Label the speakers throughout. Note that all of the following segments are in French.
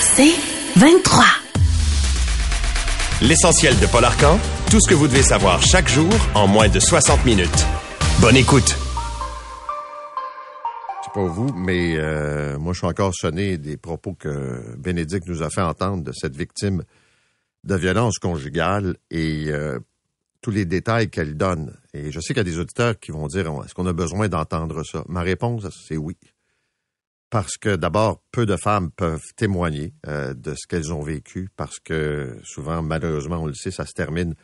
Speaker 1: C'est 23.
Speaker 2: L'essentiel de Paul Arcan, tout ce que vous devez savoir chaque jour en moins de 60 minutes. Bonne écoute.
Speaker 3: Je sais pas vous, mais euh, moi je suis encore sonné des propos que Bénédicte nous a fait entendre de cette victime de violence conjugale et euh, tous les détails qu'elle donne. Et je sais qu'il y a des auditeurs qui vont dire est-ce qu'on a besoin d'entendre ça? Ma réponse c'est oui. Parce que d'abord, peu de femmes peuvent témoigner euh, de ce qu'elles ont vécu, parce que souvent, malheureusement, on le sait, ça se termine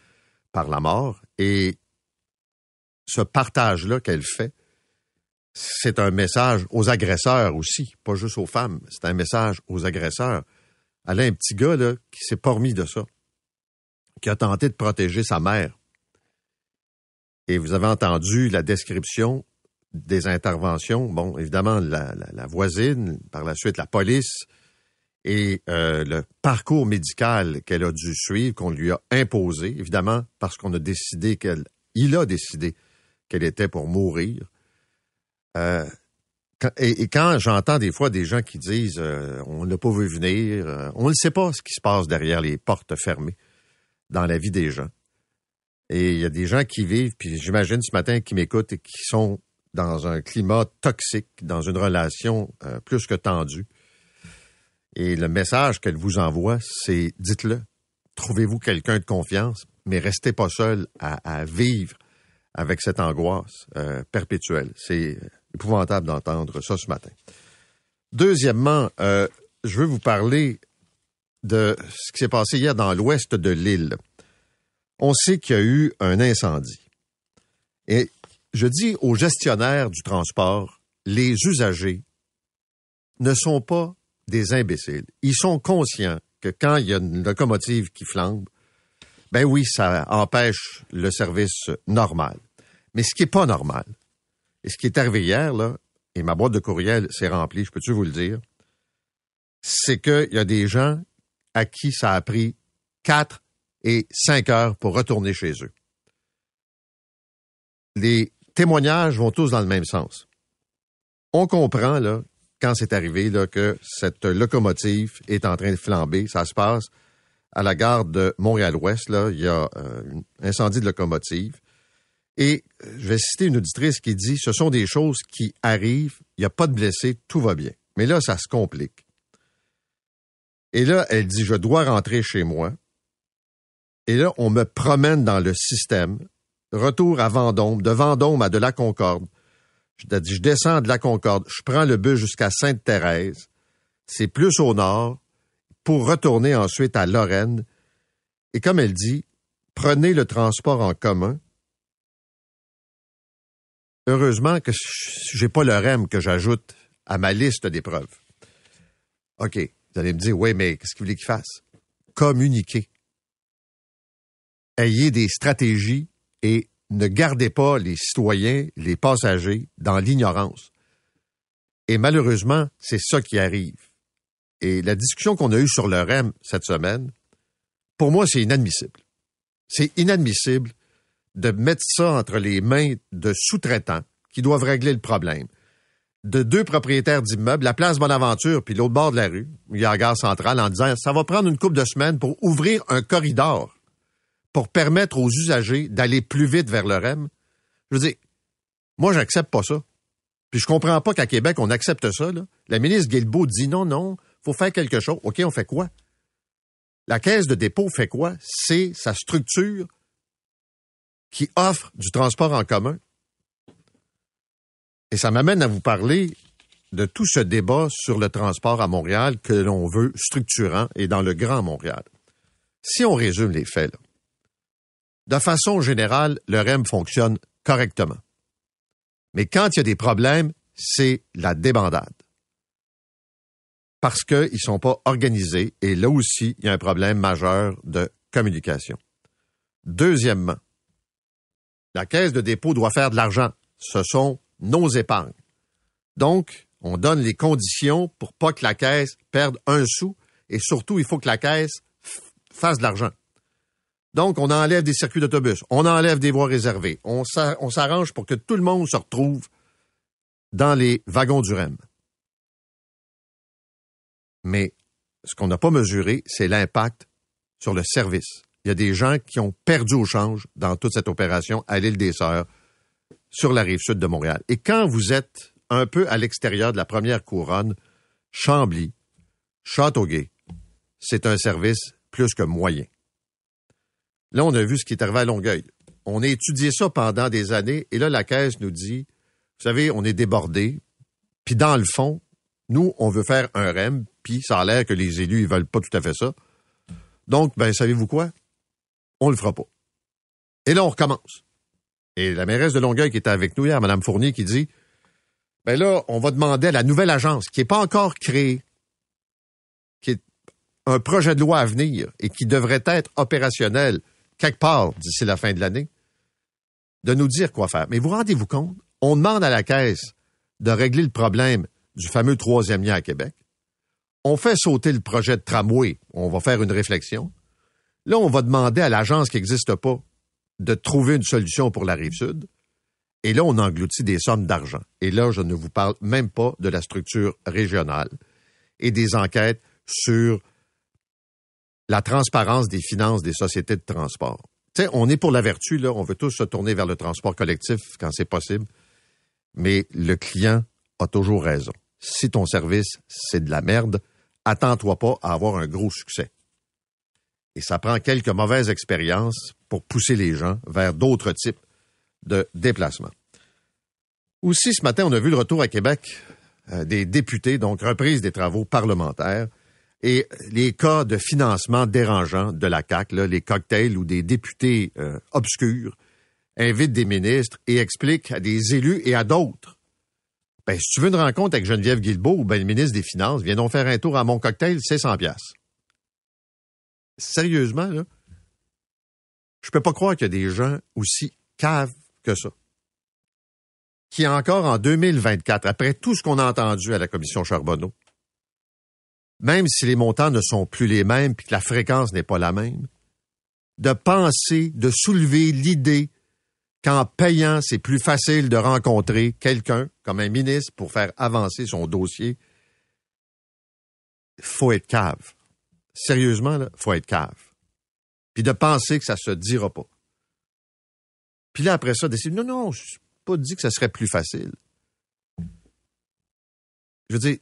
Speaker 3: par la mort. Et ce partage-là qu'elle fait, c'est un message aux agresseurs aussi, pas juste aux femmes. C'est un message aux agresseurs. Elle a un petit gars qui s'est pas remis de ça, qui a tenté de protéger sa mère. Et vous avez entendu la description des interventions. Bon, évidemment, la, voisine, par la suite la police et euh, le parcours médical qu'elle a dû suivre, qu'on lui a imposé, évidemment, parce qu'on a décidé qu'elle, il a décidé qu'elle était pour mourir. Euh, et, quand j'entends des fois des gens qui disent euh, on n'a pas vu venir, on ne sait pas ce qui se passe derrière les portes fermées dans la vie des gens. Et il y a des gens qui vivent, puis j'imagine ce matin qui m'écoutent et qui sont dans un climat toxique, dans une relation euh, plus que tendue. Et le message qu'elle vous envoie, c'est dites-le. Trouvez-vous quelqu'un de confiance, mais restez pas seul à, vivre avec cette angoisse euh, perpétuelle. C'est épouvantable d'entendre ça ce matin. Deuxièmement, euh, je veux vous parler de ce qui s'est passé hier dans l'ouest de l'île. On sait qu'il y a eu un incendie. Et je dis aux gestionnaires du transport, les usagers ne sont pas des imbéciles. Ils sont conscients que quand il y a une locomotive qui flambe, ben oui, ça empêche le service normal. Mais ce qui est pas normal, et ce qui est arrivé hier, là, et ma boîte de courriel s'est remplie, je peux-tu vous le dire, c'est qu'il y a des gens à qui ça a pris quatre et cinq heures pour retourner chez eux. Les témoignages vont tous dans le même sens. On comprend, là, quand c'est arrivé, là, que cette locomotive est en train de flamber. Ça se passe à la gare de Montréal-Ouest, là. Il y a euh, un incendie de locomotive. Et je vais citer une auditrice qui dit Ce sont des choses qui arrivent, il n'y a pas de blessés, tout va bien. Mais là, ça se complique. Et là, elle dit Je dois rentrer chez moi. Et là, on me promène dans le système retour à Vendôme, de Vendôme à de la Concorde. Je, je descends de la Concorde, je prends le bus jusqu'à Sainte-Thérèse. C'est plus au nord pour retourner ensuite à Lorraine. Et comme elle dit, prenez le transport en commun. Heureusement que j'ai pas le REM que j'ajoute à ma liste d'épreuves. OK. Vous allez me dire, oui, mais qu'est-ce que vous qu'il fasse? Communiquer. Ayez des stratégies et ne gardez pas les citoyens, les passagers dans l'ignorance. Et malheureusement, c'est ça qui arrive. Et la discussion qu'on a eue sur le REM cette semaine, pour moi, c'est inadmissible. C'est inadmissible de mettre ça entre les mains de sous-traitants qui doivent régler le problème. De deux propriétaires d'immeubles, la place Bonaventure puis l'autre bord de la rue, il y a la gare centrale, en disant ça va prendre une couple de semaines pour ouvrir un corridor pour permettre aux usagers d'aller plus vite vers le REM. Je veux dire, moi, j'accepte pas ça. Puis je comprends pas qu'à Québec, on accepte ça. La ministre Guilbeault dit non, non, faut faire quelque chose. OK, on fait quoi? La caisse de dépôt fait quoi? C'est sa structure qui offre du transport en commun. Et ça m'amène à vous parler de tout ce débat sur le transport à Montréal que l'on veut structurant et dans le Grand Montréal. Si on résume les faits, là, de façon générale, le REM fonctionne correctement. Mais quand il y a des problèmes, c'est la débandade. Parce qu'ils ne sont pas organisés et là aussi, il y a un problème majeur de communication. Deuxièmement, la caisse de dépôt doit faire de l'argent. Ce sont nos épargnes. Donc, on donne les conditions pour pas que la caisse perde un sou et surtout, il faut que la caisse fasse de l'argent. Donc, on enlève des circuits d'autobus, on enlève des voies réservées, on s'arrange pour que tout le monde se retrouve dans les wagons du REM. Mais ce qu'on n'a pas mesuré, c'est l'impact sur le service. Il y a des gens qui ont perdu au change dans toute cette opération à l'île des Sœurs, sur la rive sud de Montréal. Et quand vous êtes un peu à l'extérieur de la première couronne, Chambly, Châteauguay, c'est un service plus que moyen. Là, on a vu ce qui est arrivé à Longueuil. On a étudié ça pendant des années et là, la Caisse nous dit, vous savez, on est débordé, puis dans le fond, nous, on veut faire un REM, puis ça a l'air que les élus, ils veulent pas tout à fait ça. Donc, ben, savez-vous quoi? On le fera pas. Et là, on recommence. Et la mairesse de Longueuil qui était avec nous hier, Mme Fournier, qui dit, ben là, on va demander à la nouvelle agence, qui n'est pas encore créée, qui est un projet de loi à venir et qui devrait être opérationnel quelque part d'ici la fin de l'année, de nous dire quoi faire. Mais vous rendez-vous compte? On demande à la Caisse de régler le problème du fameux troisième lien à Québec. On fait sauter le projet de tramway. On va faire une réflexion. Là, on va demander à l'agence qui n'existe pas de trouver une solution pour la rive sud. Et là, on engloutit des sommes d'argent. Et là, je ne vous parle même pas de la structure régionale et des enquêtes sur la transparence des finances des sociétés de transport. Tu sais, on est pour la vertu, là. On veut tous se tourner vers le transport collectif quand c'est possible. Mais le client a toujours raison. Si ton service, c'est de la merde, attends-toi pas à avoir un gros succès. Et ça prend quelques mauvaises expériences pour pousser les gens vers d'autres types de déplacements. Aussi, ce matin, on a vu le retour à Québec euh, des députés, donc reprise des travaux parlementaires, et les cas de financement dérangeants de la CAQ, les cocktails où des députés euh, obscurs invitent des ministres et expliquent à des élus et à d'autres ben, si tu veux une rencontre avec Geneviève Guilbeault ben, le ministre des Finances, viens donc faire un tour à mon cocktail, c'est 100 pièces. Sérieusement, là, je peux pas croire qu'il y a des gens aussi caves que ça. Qui encore en 2024, après tout ce qu'on a entendu à la commission Charbonneau, même si les montants ne sont plus les mêmes et que la fréquence n'est pas la même, de penser, de soulever l'idée qu'en payant, c'est plus facile de rencontrer quelqu'un, comme un ministre, pour faire avancer son dossier. Faut être cave. Sérieusement, là, faut être cave. Puis de penser que ça se dira pas. Puis là, après ça, décider, non, non, je pas dit que ça serait plus facile. Je veux dire,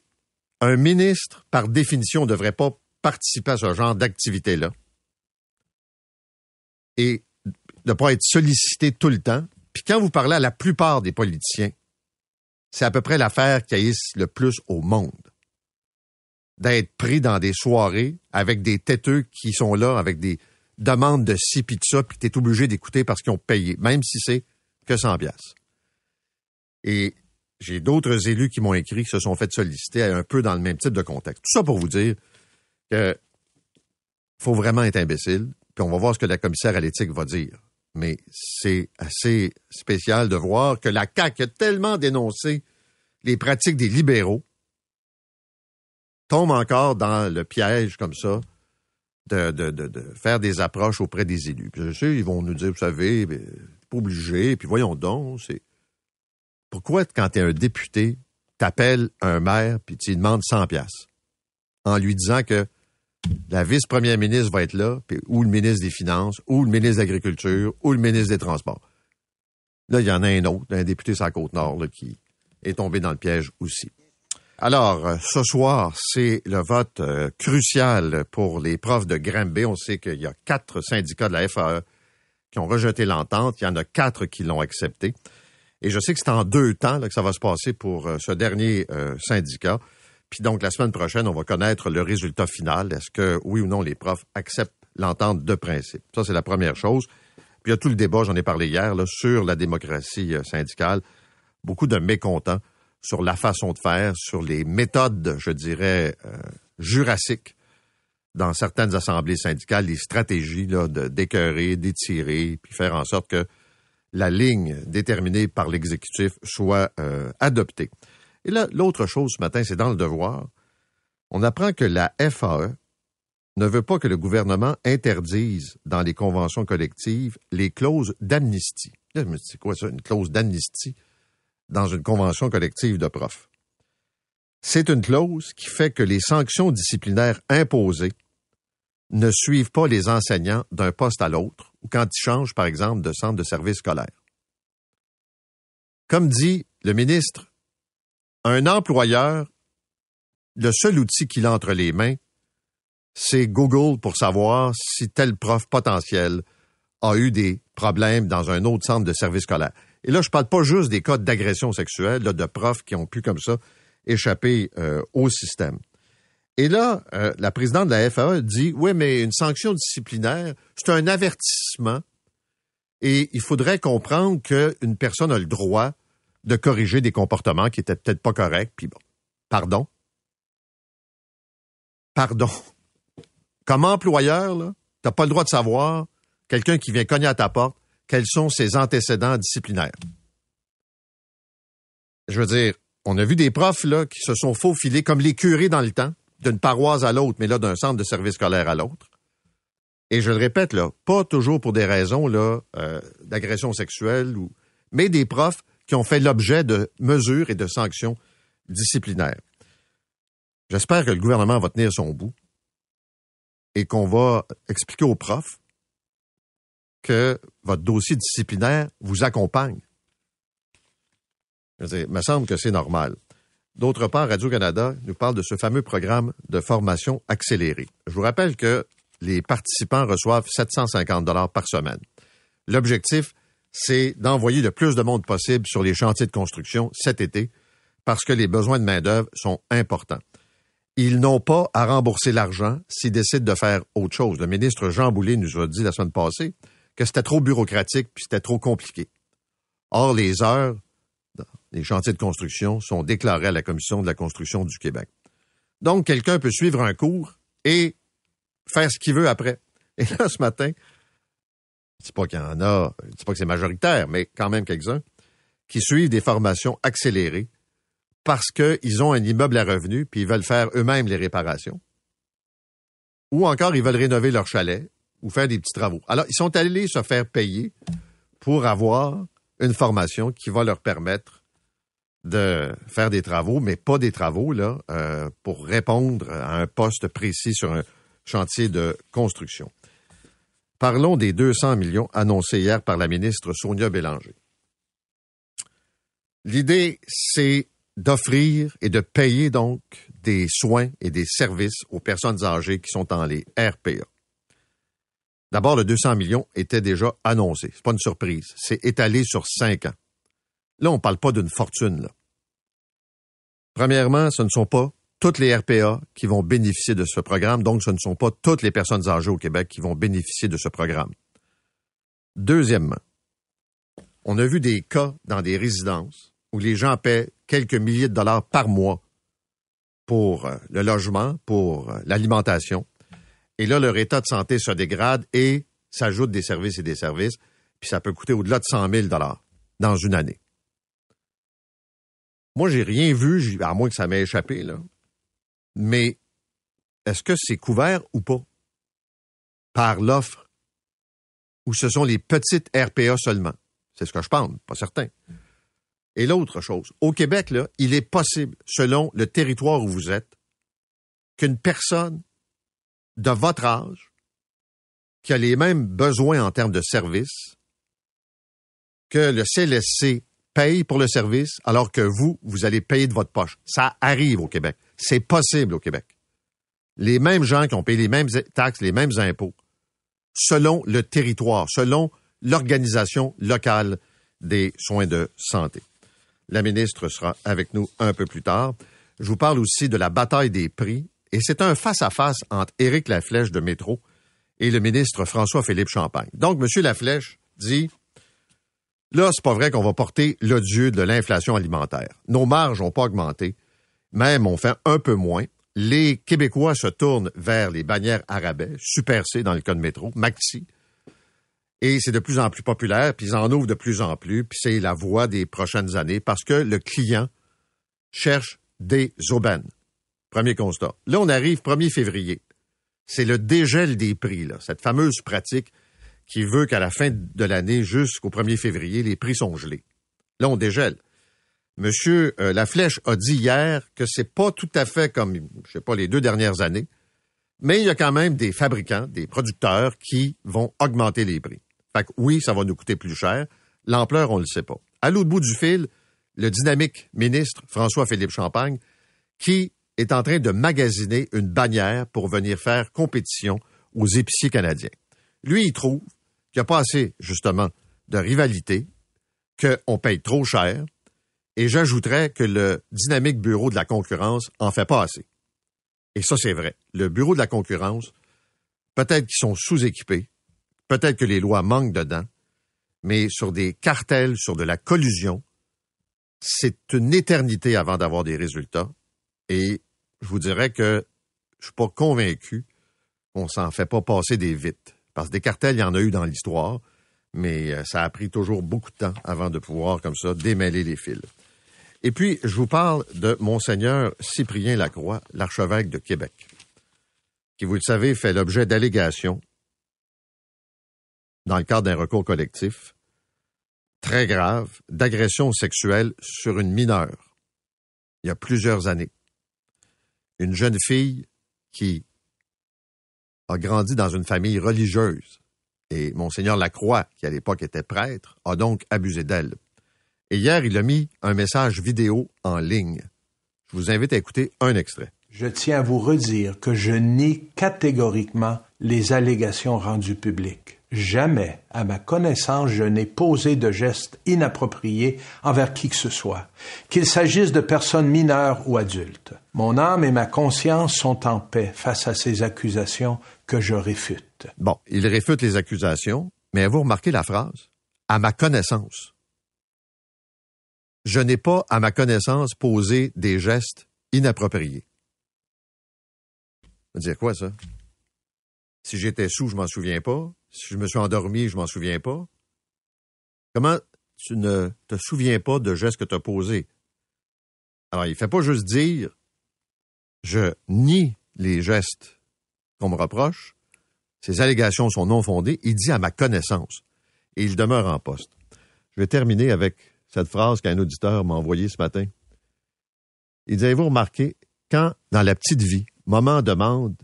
Speaker 3: un ministre, par définition, ne devrait pas participer à ce genre d'activité-là. Et de pas être sollicité tout le temps. Puis quand vous parlez à la plupart des politiciens, c'est à peu près l'affaire qui haïsse le plus au monde. D'être pris dans des soirées avec des têteux qui sont là avec des demandes de ci puis de ça, puis t'es obligé d'écouter parce qu'ils ont payé, même si c'est que 100 piastres. Et j'ai d'autres élus qui m'ont écrit qui se sont fait solliciter un peu dans le même type de contexte. Tout ça pour vous dire que faut vraiment être imbécile, puis on va voir ce que la commissaire à l'éthique va dire mais c'est assez spécial de voir que la CAQ a tellement dénoncé les pratiques des libéraux tombe encore dans le piège comme ça de, faire des approches auprès des élus. je sais, ils vont nous dire, vous savez, pas obligé, puis voyons donc, c'est... Pourquoi, quand tu un député, t'appelles un maire puis tu demandes 100 pièces en lui disant que la vice-première ministre va être là, ou le ministre des Finances, ou le ministre de l'Agriculture, ou le ministre des Transports. Là, il y en a un autre, un député sur la Côte-Nord, qui est tombé dans le piège aussi. Alors, euh, ce soir, c'est le vote euh, crucial pour les profs de Granby. On sait qu'il y a quatre syndicats de la FAE qui ont rejeté l'entente. Il y en a quatre qui l'ont accepté. Et je sais que c'est en deux temps que ça va se passer pour euh, ce dernier syndicat. Puis donc, la semaine prochaine, on va connaître le résultat final. Est-ce que, oui ou non, les profs acceptent l'entente de principe? Ça, c'est la première chose. Puis il y a tout le débat, j'en ai parlé hier, sur la démocratie euh, syndicale. Beaucoup de mécontents sur la façon de faire, sur les méthodes, je dirais, euh, jurassiques dans certaines assemblées syndicales, les stratégies de d'écœurer, d'étirer, puis faire en sorte que la ligne déterminée par l'exécutif soit euh, adoptée. Et là, l'autre chose ce matin, c'est dans le devoir. On apprend que la FAE ne veut pas que le gouvernement interdise dans les conventions collectives les clauses d'amnistie. C'est quoi ça, une clause d'amnistie dans une convention collective de profs? c'est une clause qui fait que les sanctions disciplinaires imposées ne suivent pas les enseignants d'un poste à l'autre ou quand ils changent, par exemple, de centre de service scolaire. Comme dit le ministre, un employeur, le seul outil qu'il a entre les mains, c'est Google pour savoir si tel prof potentiel a eu des problèmes dans un autre centre de service scolaire. Et là, je parle pas juste des cas d'agression sexuelle, de profs qui ont pu comme ça échapper euh, au système. Et là, euh, la présidente de la FAE dit, oui, mais une sanction disciplinaire, c'est un avertissement et il faudrait comprendre qu'une personne a le droit de corriger des comportements qui étaient peut-être pas corrects. Puis bon, pardon. Pardon. Comme employeur, tu n'as pas le droit de savoir, quelqu'un qui vient cogner à ta porte, quels sont ses antécédents disciplinaires. Je veux dire, on a vu des profs qui se sont faufilés comme les curés dans le temps, d'une paroisse à l'autre, mais là d'un centre de service scolaire à l'autre. Et je le répète, là, pas toujours pour des raisons là, euh, d'agression sexuelle, ou, mais des profs qui ont fait l'objet de mesures et de sanctions disciplinaires. J'espère que le gouvernement va tenir son bout et qu'on va expliquer aux profs que votre dossier disciplinaire vous accompagne. il me semble que c'est normal. D'autre part, Radio-Canada nous parle de ce fameux programme de formation accélérée. Je vous rappelle que les participants reçoivent 750 dollars par semaine. L'objectif, c'est d'envoyer le plus de monde possible sur les chantiers de construction cet été parce que les besoins de main-d'œuvre sont importants. Ils n'ont pas à rembourser l'argent s'ils décident de faire autre chose. Le ministre Jean Boulet nous a dit la semaine passée que c'était trop bureaucratique puis c'était trop compliqué. Or, les heures les chantiers de construction sont déclarés à la Commission de la construction du Québec. Donc, quelqu'un peut suivre un cours et faire ce qu'il veut après. Et là, ce matin, c'est pas qu'il y en a, c'est pas que c'est majoritaire, mais quand même quelques-uns, qui suivent des formations accélérées parce qu'ils ont un immeuble à revenus puis ils veulent faire eux-mêmes les réparations. Ou encore, ils veulent rénover leur chalet ou faire des petits travaux. Alors, ils sont allés se faire payer pour avoir une formation qui va leur permettre de faire des travaux, mais pas des travaux là, euh, pour répondre à un poste précis sur un chantier de construction. Parlons des 200 millions annoncés hier par la ministre Sonia Bélanger. L'idée, c'est d'offrir et de payer donc des soins et des services aux personnes âgées qui sont dans les RPA. D'abord, le 200 millions était déjà annoncé. C'est pas une surprise. C'est étalé sur cinq ans. Là, on ne parle pas d'une fortune. Premièrement, ce ne sont pas toutes les RPA qui vont bénéficier de ce programme, donc ce ne sont pas toutes les personnes âgées au Québec qui vont bénéficier de ce programme. Deuxièmement, on a vu des cas dans des résidences où les gens paient quelques milliers de dollars par mois pour euh, le logement, pour euh, l'alimentation. Et là, leur état de santé se dégrade et s'ajoute des services et des services, puis ça peut coûter au-delà de 100 000 dollars dans une année. Moi, j'ai rien vu, à moins que ça m'ait échappé, là. Mais est-ce que c'est couvert ou pas par l'offre ou ce sont les petites RPA seulement? C'est ce que je pense, pas certain. Et l'autre chose, au Québec, là, il est possible, selon le territoire où vous êtes, qu'une personne de votre âge, qui a les mêmes besoins en termes de services, que le CLSC paye pour le service alors que vous, vous allez payer de votre poche. Ça arrive au Québec. C'est possible au Québec. Les mêmes gens qui ont payé les mêmes taxes, les mêmes impôts, selon le territoire, selon l'organisation locale des soins de santé. La ministre sera avec nous un peu plus tard. Je vous parle aussi de la bataille des prix et c'est un face-à-face entre Éric Laflèche de Métro et le ministre François-Philippe Champagne. Donc, M. Laflèche dit Là, c'est pas vrai qu'on va porter l'odieux de l'inflation alimentaire. Nos marges n'ont pas augmenté. Même, on fait un peu moins. Les Québécois se tournent vers les bannières arabais, Super C dans le cas de métro, Maxi. Et c'est de plus en plus populaire, puis ils en ouvrent de plus en plus, puis c'est la voie des prochaines années parce que le client cherche des aubaines. Premier constat. Là, on arrive 1er février. C'est le dégel des prix, là, cette fameuse pratique qui veut qu'à la fin de l'année, jusqu'au 1er février, les prix sont gelés. Là, on dégèle. Monsieur euh, Laflèche a dit hier que c'est pas tout à fait comme, je sais pas, les deux dernières années, mais il y a quand même des fabricants, des producteurs qui vont augmenter les prix. Fait que oui, ça va nous coûter plus cher. L'ampleur, on le sait pas. À l'autre bout du fil, le dynamique ministre François-Philippe Champagne, qui est en train de magasiner une bannière pour venir faire compétition aux épiciers canadiens. Lui, il trouve qu'il n'y a pas assez, justement, de rivalité, qu'on paye trop cher, et j'ajouterais que le dynamique bureau de la concurrence en fait pas assez. Et ça, c'est vrai. Le bureau de la concurrence, peut-être qu'ils sont sous-équipés, peut-être que les lois manquent dedans, mais sur des cartels, sur de la collusion, c'est une éternité avant d'avoir des résultats. Et je vous dirais que je suis pas convaincu qu'on s'en fait pas passer des vites. Parce que des cartels, il y en a eu dans l'histoire, mais euh, ça a pris toujours beaucoup de temps avant de pouvoir, comme ça, démêler les fils. Et puis, je vous parle de Monseigneur Cyprien Lacroix, l'archevêque de Québec, qui, vous le savez, fait l'objet d'allégations dans le cadre d'un recours collectif très grave d'agression sexuelle sur une mineure il y a plusieurs années. Une jeune fille qui a grandi dans une famille religieuse et Monseigneur Lacroix, qui à l'époque était prêtre, a donc abusé d'elle. Et hier, il a mis un message vidéo en ligne. Je vous invite à écouter un extrait.
Speaker 4: Je tiens à vous redire que je nie catégoriquement les allégations rendues publiques. Jamais, à ma connaissance, je n'ai posé de gestes inappropriés envers qui que ce soit, qu'il s'agisse de personnes mineures ou adultes. Mon âme et ma conscience sont en paix face à ces accusations que je réfute.
Speaker 3: Bon, il réfute les accusations, mais vous remarquez la phrase? À ma connaissance je n'ai pas, à ma connaissance, posé des gestes inappropriés. Ça veut dire quoi, ça? Si j'étais sous, je m'en souviens pas. Si je me suis endormi, je m'en souviens pas. Comment tu ne te souviens pas de gestes que tu as posés? Alors, il ne fait pas juste dire je nie les gestes qu'on me reproche. Ces allégations sont non fondées. Il dit à ma connaissance. Et il demeure en poste. Je vais terminer avec cette phrase qu'un auditeur m'a envoyée ce matin. Il dit, avez-vous remarqué, quand, dans la petite vie, Maman demande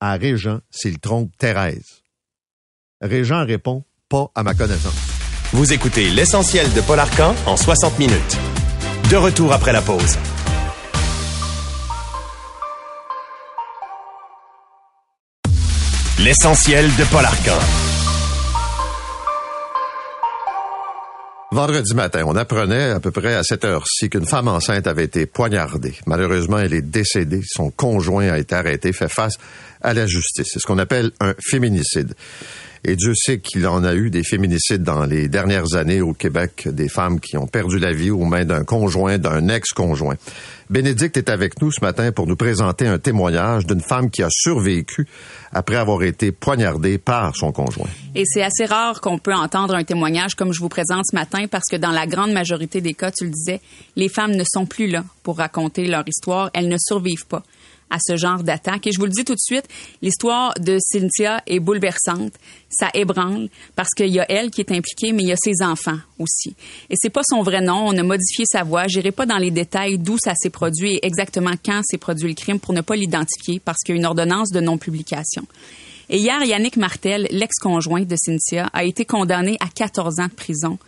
Speaker 3: à Régent s'il trompe Thérèse, Régent répond, pas à ma connaissance.
Speaker 2: Vous écoutez l'essentiel de Paul Arcan en 60 minutes. De retour après la pause. L'essentiel de Paul Arcan.
Speaker 3: Vendredi matin, on apprenait à peu près à cette heure-ci qu'une femme enceinte avait été poignardée. Malheureusement, elle est décédée. Son conjoint a été arrêté, fait face à la justice. C'est ce qu'on appelle un féminicide. Et Dieu sait qu'il en a eu des féminicides dans les dernières années au Québec, des femmes qui ont perdu la vie aux mains d'un conjoint, d'un ex-conjoint. Bénédicte est avec nous ce matin pour nous présenter un témoignage d'une femme qui a survécu après avoir été poignardée par son conjoint.
Speaker 5: Et c'est assez rare qu'on peut entendre un témoignage comme je vous présente ce matin parce que dans la grande majorité des cas, tu le disais, les femmes ne sont plus là pour raconter leur histoire, elles ne survivent pas à ce genre d'attaque. Et je vous le dis tout de suite, l'histoire de Cynthia est bouleversante. Ça ébranle parce qu'il y a elle qui est impliquée, mais il y a ses enfants aussi. Et c'est pas son vrai nom. On a modifié sa voix. J'irai pas dans les détails d'où ça s'est produit et exactement quand s'est produit le crime pour ne pas l'identifier parce qu'il y a une ordonnance de non-publication. Et hier, Yannick Martel, l'ex-conjoint de Cynthia, a été condamné à 14 ans de prison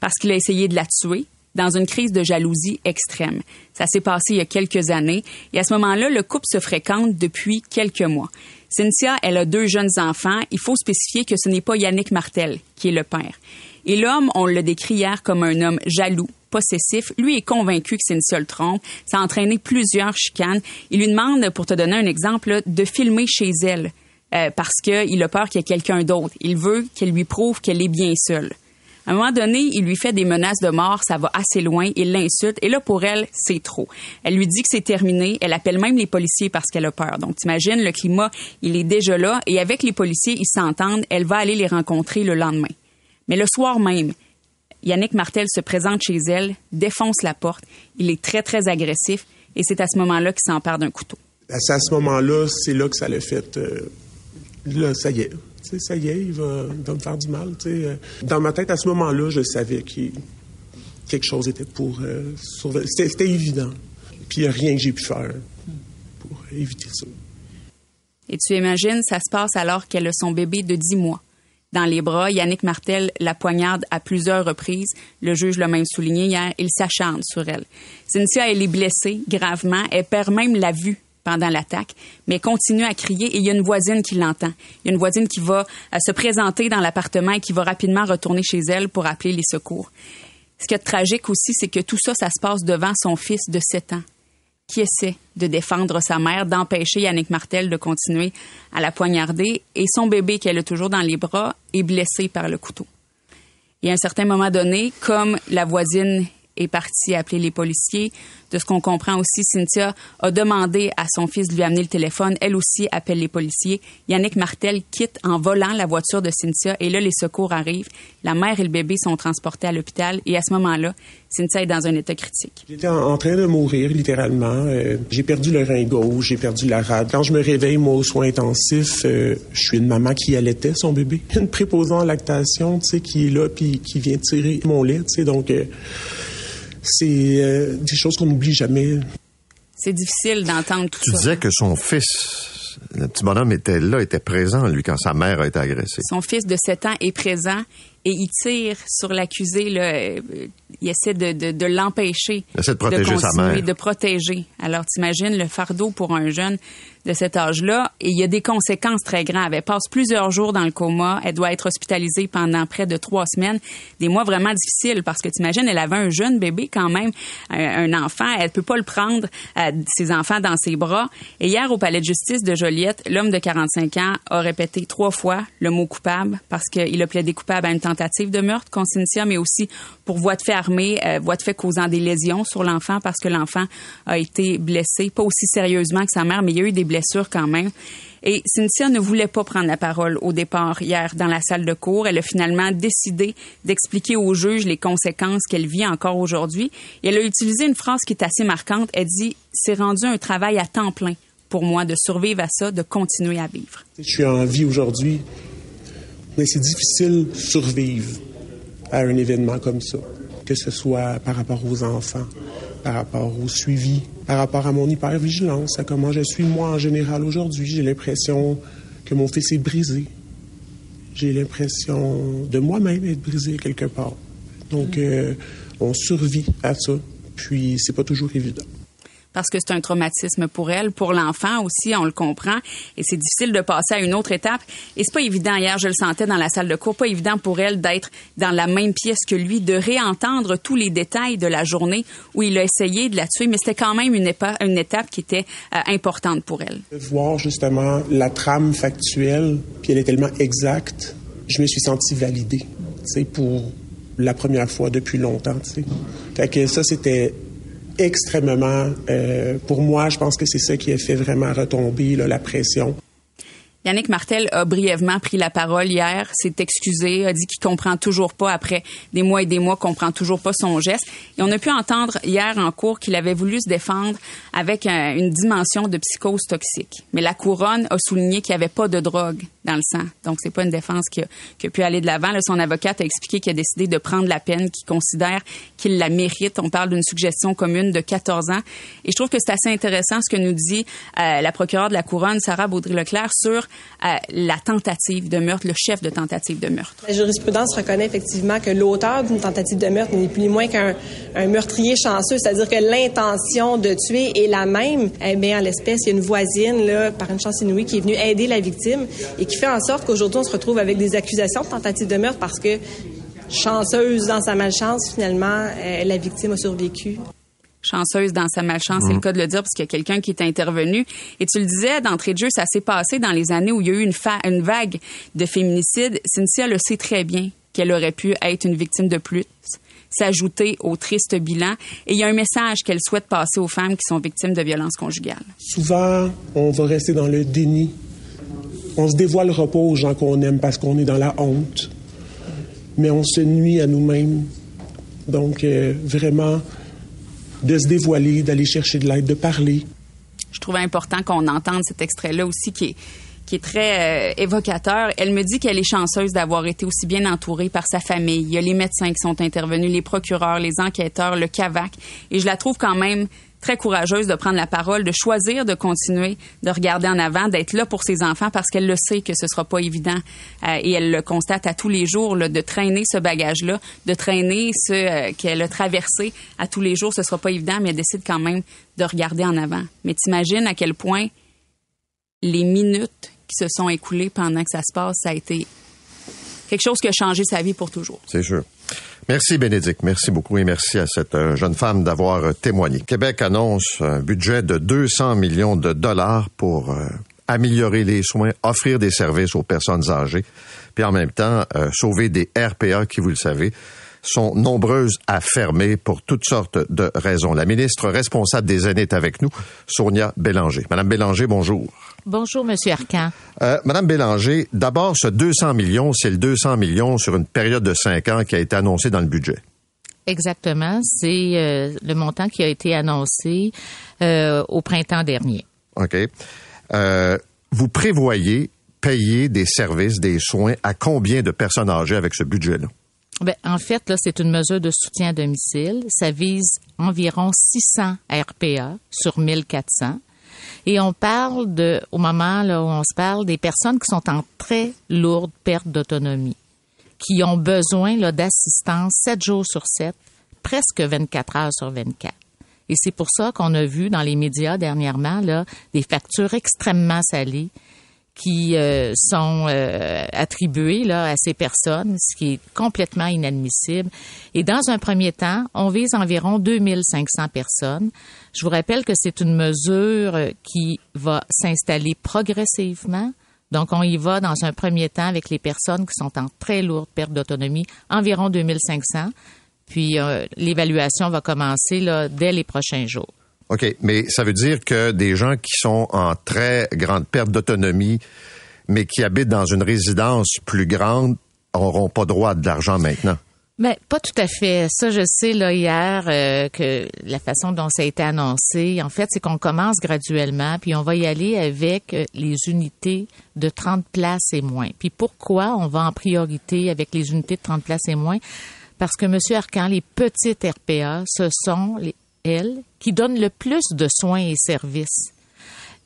Speaker 5: parce qu'il a essayé de la tuer, dans une crise de jalousie extrême. Ça s'est passé il y a quelques années et à ce moment-là, le couple se fréquente depuis quelques mois. Cynthia, elle a deux jeunes enfants. Il faut spécifier que ce n'est pas Yannick Martel qui est le père. Et l'homme, on le décrit hier comme un homme jaloux, possessif. Lui est convaincu que Cynthia le trompe. Ça a entraîné plusieurs chicanes. Il lui demande, pour te donner un exemple, de filmer chez elle euh, parce qu'il a peur qu'il y ait quelqu'un d'autre. Il veut qu'elle lui prouve qu'elle est bien seule. À un moment donné, il lui fait des menaces de mort, ça va assez loin, il l'insulte, et là, pour elle, c'est trop. Elle lui dit que c'est terminé, elle appelle même les policiers parce qu'elle a peur. Donc, t'imagines, le climat, il est déjà là, et avec les policiers, ils s'entendent, elle va aller les rencontrer le lendemain. Mais le soir même, Yannick Martel se présente chez elle, défonce la porte, il est très, très agressif, et c'est à ce moment-là qu'il s'empare d'un couteau.
Speaker 6: C'est à ce moment-là, c'est là que ça l'a fait. Euh, là, ça y est ça y est, il va, me faire du mal. Euh. Dans ma tête, à ce moment-là, je savais qu'il quelque chose était pour euh. C'était évident. Puis il n'y a rien que j'ai pu faire pour éviter ça.
Speaker 5: Et tu imagines, ça se passe alors qu'elle a son bébé de 10 mois. Dans les bras, Yannick Martel la poignarde à plusieurs reprises. Le juge l'a même souligné hier. Il s'acharne sur elle. Cynthia, elle est blessée gravement. Elle perd même la vue l'attaque, mais continue à crier et il y a une voisine qui l'entend. Il y a une voisine qui va euh, se présenter dans l'appartement et qui va rapidement retourner chez elle pour appeler les secours. Ce qui est tragique aussi, c'est que tout ça, ça se passe devant son fils de 7 ans qui essaie de défendre sa mère, d'empêcher Yannick Martel de continuer à la poignarder, et son bébé qu'elle a toujours dans les bras est blessé par le couteau. Et à un certain moment donné, comme la voisine est partie appeler les policiers. De ce qu'on comprend aussi, Cynthia a demandé à son fils de lui amener le téléphone. Elle aussi appelle les policiers. Yannick Martel quitte en volant la voiture de Cynthia et là, les secours arrivent. La mère et le bébé sont transportés à l'hôpital et à ce moment-là, Cynthia est dans un état critique.
Speaker 6: J'étais en, train de mourir, littéralement. Euh, j'ai perdu le rein gauche, j'ai perdu la rate. Quand je me réveille, moi, aux soins intensifs, euh, je suis une maman qui allaitait son bébé. Une préposant en lactation, tu sais, qui est là puis qui vient tirer mon lait, tu sais. Donc, euh, c'est euh, des choses qu'on n'oublie jamais.
Speaker 5: C'est difficile d'entendre tout
Speaker 3: tu
Speaker 5: ça.
Speaker 3: Tu disais que son fils, le petit bonhomme était là, était présent, lui, quand sa mère a été agressée.
Speaker 5: Son fils de 7 ans est présent et il tire sur l'accusé. Euh, il essaie de, de, de l'empêcher.
Speaker 3: Il essaie de protéger sa mère.
Speaker 5: De protéger. Alors, t'imagines le fardeau pour un jeune de cet âge-là. Et il y a des conséquences très graves. Elle passe plusieurs jours dans le coma. Elle doit être hospitalisée pendant près de trois semaines. Des mois vraiment difficiles parce que t'imagines, elle avait un jeune bébé quand même, un, un enfant. Elle peut pas le prendre, euh, ses enfants, dans ses bras. Et hier, au palais de justice de Joliette, l'homme de 45 ans a répété trois fois le mot coupable parce qu'il a plaidé coupable à une tentative de meurtre contre Cynthia, mais aussi pour voie de fait armée, euh, voie de fait causant des lésions sur l'enfant parce que l'enfant a été blessé, pas aussi sérieusement que sa mère, mais il y a eu des blessures quand même. Et Cynthia ne voulait pas prendre la parole au départ hier dans la salle de cours. Elle a finalement décidé d'expliquer au juge les conséquences qu'elle vit encore aujourd'hui. Et elle a utilisé une phrase qui est assez marquante. Elle dit, c'est rendu un travail à temps plein pour moi de survivre à ça, de continuer à vivre.
Speaker 6: Je suis en vie aujourd'hui, mais c'est difficile de survivre à un événement comme ça, que ce soit par rapport aux enfants, par rapport au suivi, par rapport à mon hypervigilance, à comment je suis moi en général aujourd'hui. J'ai l'impression que mon fils est brisé. J'ai l'impression de moi-même être brisé quelque part. Donc, euh, on survit à ça, puis c'est pas toujours évident
Speaker 5: parce que c'est un traumatisme pour elle, pour l'enfant aussi, on le comprend, et c'est difficile de passer à une autre étape. Et c'est pas évident. Hier, je le sentais dans la salle de cours, pas évident pour elle d'être dans la même pièce que lui, de réentendre tous les détails de la journée où il a essayé de la tuer, mais c'était quand même une, étape qui était euh, importante pour elle.
Speaker 6: Voir justement la trame factuelle, puis elle est tellement exacte, je me suis senti validée, tu sais, pour la première fois depuis longtemps, tu sais. Fait que ça, c'était extrêmement, euh, pour moi, je pense que c'est ça qui a fait vraiment retomber là, la pression.
Speaker 5: Yannick Martel a brièvement pris la parole hier, s'est excusé, a dit qu'il comprend toujours pas après des mois et des mois, comprend toujours pas son geste. Et on a pu entendre hier en cours qu'il avait voulu se défendre avec un, une dimension de psychose toxique. Mais la couronne a souligné qu'il n'y avait pas de drogue dans le sang. Donc c'est pas une défense qui a, qui a pu aller de l'avant. Son avocate a expliqué qu'il a décidé de prendre la peine, qu'il considère qu'il la mérite. On parle d'une suggestion commune de 14 ans. Et je trouve que c'est assez intéressant ce que nous dit euh, la procureure de la couronne, Sarah Baudry-Leclerc, sur la tentative de meurtre, le chef de tentative de meurtre.
Speaker 7: La jurisprudence reconnaît effectivement que l'auteur d'une tentative de meurtre n'est plus ni moins qu'un un meurtrier chanceux, c'est-à-dire que l'intention de tuer est la même. Eh bien, en l'espèce, il y a une voisine, par une chance inouïe, qui est venue aider la victime et qui fait en sorte qu'aujourd'hui, on se retrouve avec des accusations de tentative de meurtre parce que, chanceuse dans sa malchance, finalement, euh, la victime a survécu
Speaker 5: chanceuse dans sa malchance, c'est le cas de le dire, parce qu'il y a quelqu'un qui est intervenu. Et tu le disais, d'entrée de jeu, ça s'est passé dans les années où il y a eu une, une vague de féminicide. Cynthia le sait très bien qu'elle aurait pu être une victime de plus, s'ajouter au triste bilan. Et il y a un message qu'elle souhaite passer aux femmes qui sont victimes de violences conjugales.
Speaker 6: Souvent, on va rester dans le déni. On se dévoilera pas aux gens qu'on aime parce qu'on est dans la honte. Mais on se nuit à nous-mêmes. Donc, euh, vraiment, de se dévoiler, d'aller chercher de l'aide, de parler.
Speaker 5: Je trouvais important qu'on entende cet extrait-là aussi qui est, qui est très euh, évocateur. Elle me dit qu'elle est chanceuse d'avoir été aussi bien entourée par sa famille. Il y a les médecins qui sont intervenus, les procureurs, les enquêteurs, le CAVAC. Et je la trouve quand même très courageuse de prendre la parole, de choisir de continuer, de regarder en avant, d'être là pour ses enfants parce qu'elle le sait que ce sera pas évident euh, et elle le constate à tous les jours là, de traîner ce bagage-là, de traîner ce euh, qu'elle a traversé à tous les jours, ce sera pas évident, mais elle décide quand même de regarder en avant. Mais t'imagines à quel point les minutes qui se sont écoulées pendant que ça se passe, ça a été quelque chose qui a changé sa vie pour toujours.
Speaker 3: C'est sûr. Merci Bénédicte, merci beaucoup et merci à cette euh, jeune femme d'avoir euh, témoigné. Québec annonce un budget de 200 millions de dollars pour euh, améliorer les soins, offrir des services aux personnes âgées, puis en même temps sauver des RPA qui, vous le savez, sont nombreuses à fermer pour toutes sortes de raisons. La ministre responsable des aînés est avec nous, Sonia Bélanger. Madame Bélanger, bonjour.
Speaker 8: Bonjour, Monsieur Arcan.
Speaker 3: Euh, Madame Bélanger, d'abord, ce 200 millions, c'est le 200 millions sur une période de cinq ans qui a été annoncé dans le budget.
Speaker 8: Exactement. C'est euh, le montant qui a été annoncé euh, au printemps dernier.
Speaker 3: OK. vous prévoyez payer des services, des soins à combien de personnes âgées avec ce budget-là?
Speaker 8: Ben, en fait, là, c'est une mesure de soutien à domicile. Ça vise environ 600 RPA sur 1400. Et on parle de, au moment où on se parle, des personnes qui sont en très lourde perte d'autonomie, qui ont besoin d'assistance 7 jours sur 7, presque 24 heures sur 24. Et c'est pour ça qu'on a vu dans les médias dernièrement des factures extrêmement salées qui euh, sont euh, attribués là, à ces personnes, ce qui est complètement inadmissible. Et dans un premier temps, on vise environ 2500 personnes. Je vous rappelle que c'est une mesure qui va s'installer progressivement. Donc, on y va dans un premier temps avec les personnes qui sont en très lourde perte d'autonomie, environ 2500. Puis, euh, l'évaluation va commencer là, dès les prochains jours.
Speaker 3: OK, mais ça veut dire que des gens qui sont en très grande perte d'autonomie, mais qui habitent dans une résidence plus grande, n'auront pas droit à de l'argent maintenant.
Speaker 8: Mais pas tout à fait. Ça, je sais là hier euh, que la façon dont ça a été annoncé, en fait, c'est qu'on commence graduellement, puis on va y aller avec euh, les unités de 30 places et moins. Puis pourquoi on va en priorité avec les unités de 30 places et moins? Parce que Monsieur Arcan, les petites RPA, ce sont les elles, qui donnent le plus de soins et services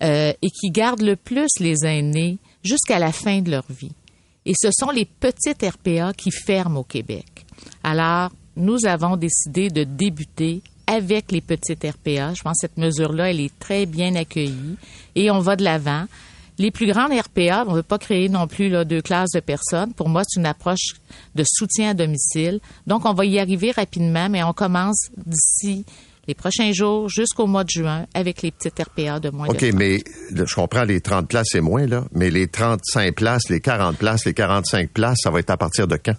Speaker 8: euh, et qui gardent le plus les aînés jusqu'à la fin de leur vie. Et ce sont les petites RPA qui ferment au Québec. Alors, nous avons décidé de débuter avec les petites RPA. Je pense que cette mesure-là, elle est très bien accueillie et on va de l'avant. Les plus grandes RPA, on ne veut pas créer non plus deux classes de personnes. Pour moi, c'est une approche de soutien à domicile. Donc, on va y arriver rapidement, mais on commence d'ici les prochains jours jusqu'au mois de juin avec les petites RPA de moins
Speaker 3: de
Speaker 8: OK,
Speaker 3: mais je comprends les 30 places et moins, là, mais les 35 places, les 40 places, les 45 places, ça va être à partir de quand?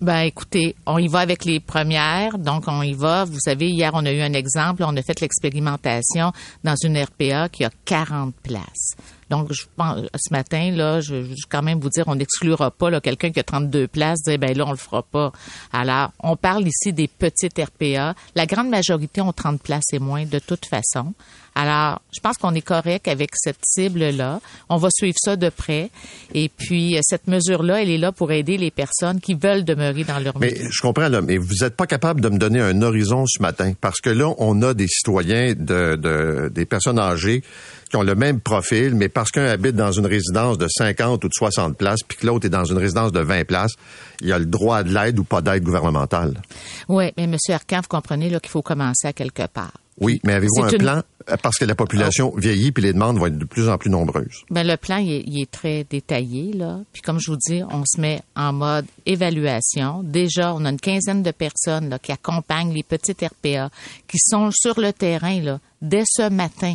Speaker 8: Ben écoutez, on y va avec les premières, donc on y va. Vous savez, hier on a eu un exemple, on a fait l'expérimentation dans une RPA qui a 40 places. Donc, je pense, ce matin, là, je, je quand même vous dire, on n'exclura pas quelqu'un qui a 32 places, dire, ben là, on le fera pas. Alors, on parle ici des petites RPA. La grande majorité ont 30 places et moins, de toute façon. Alors, je pense qu'on est correct avec cette cible-là. On va suivre ça de près. Et puis, cette mesure-là, elle est là pour aider les personnes qui veulent demeurer dans leur
Speaker 3: mais, Je comprends, là, mais vous n'êtes pas capable de me donner un horizon ce matin. Parce que là, on a des citoyens, de, de des personnes âgées qui ont le même profil, mais parce qu'un habite dans une résidence de 50 ou de 60 places, puis que l'autre est dans une résidence de 20 places, il y a le droit à de l'aide ou pas d'aide gouvernementale.
Speaker 8: Oui, mais M. Arcan, vous comprenez qu'il faut commencer à quelque part.
Speaker 3: Oui, mais avez-vous un plan? Parce que la population oh. vieillit puis les demandes vont être de plus en plus nombreuses.
Speaker 8: Ben le plan il est, très détaillé là. Puis comme je vous dis, on se met en mode évaluation. Déjà, on a une quinzaine de personnes là, qui accompagnent les petites RPA, qui sont sur le terrain là dès ce matin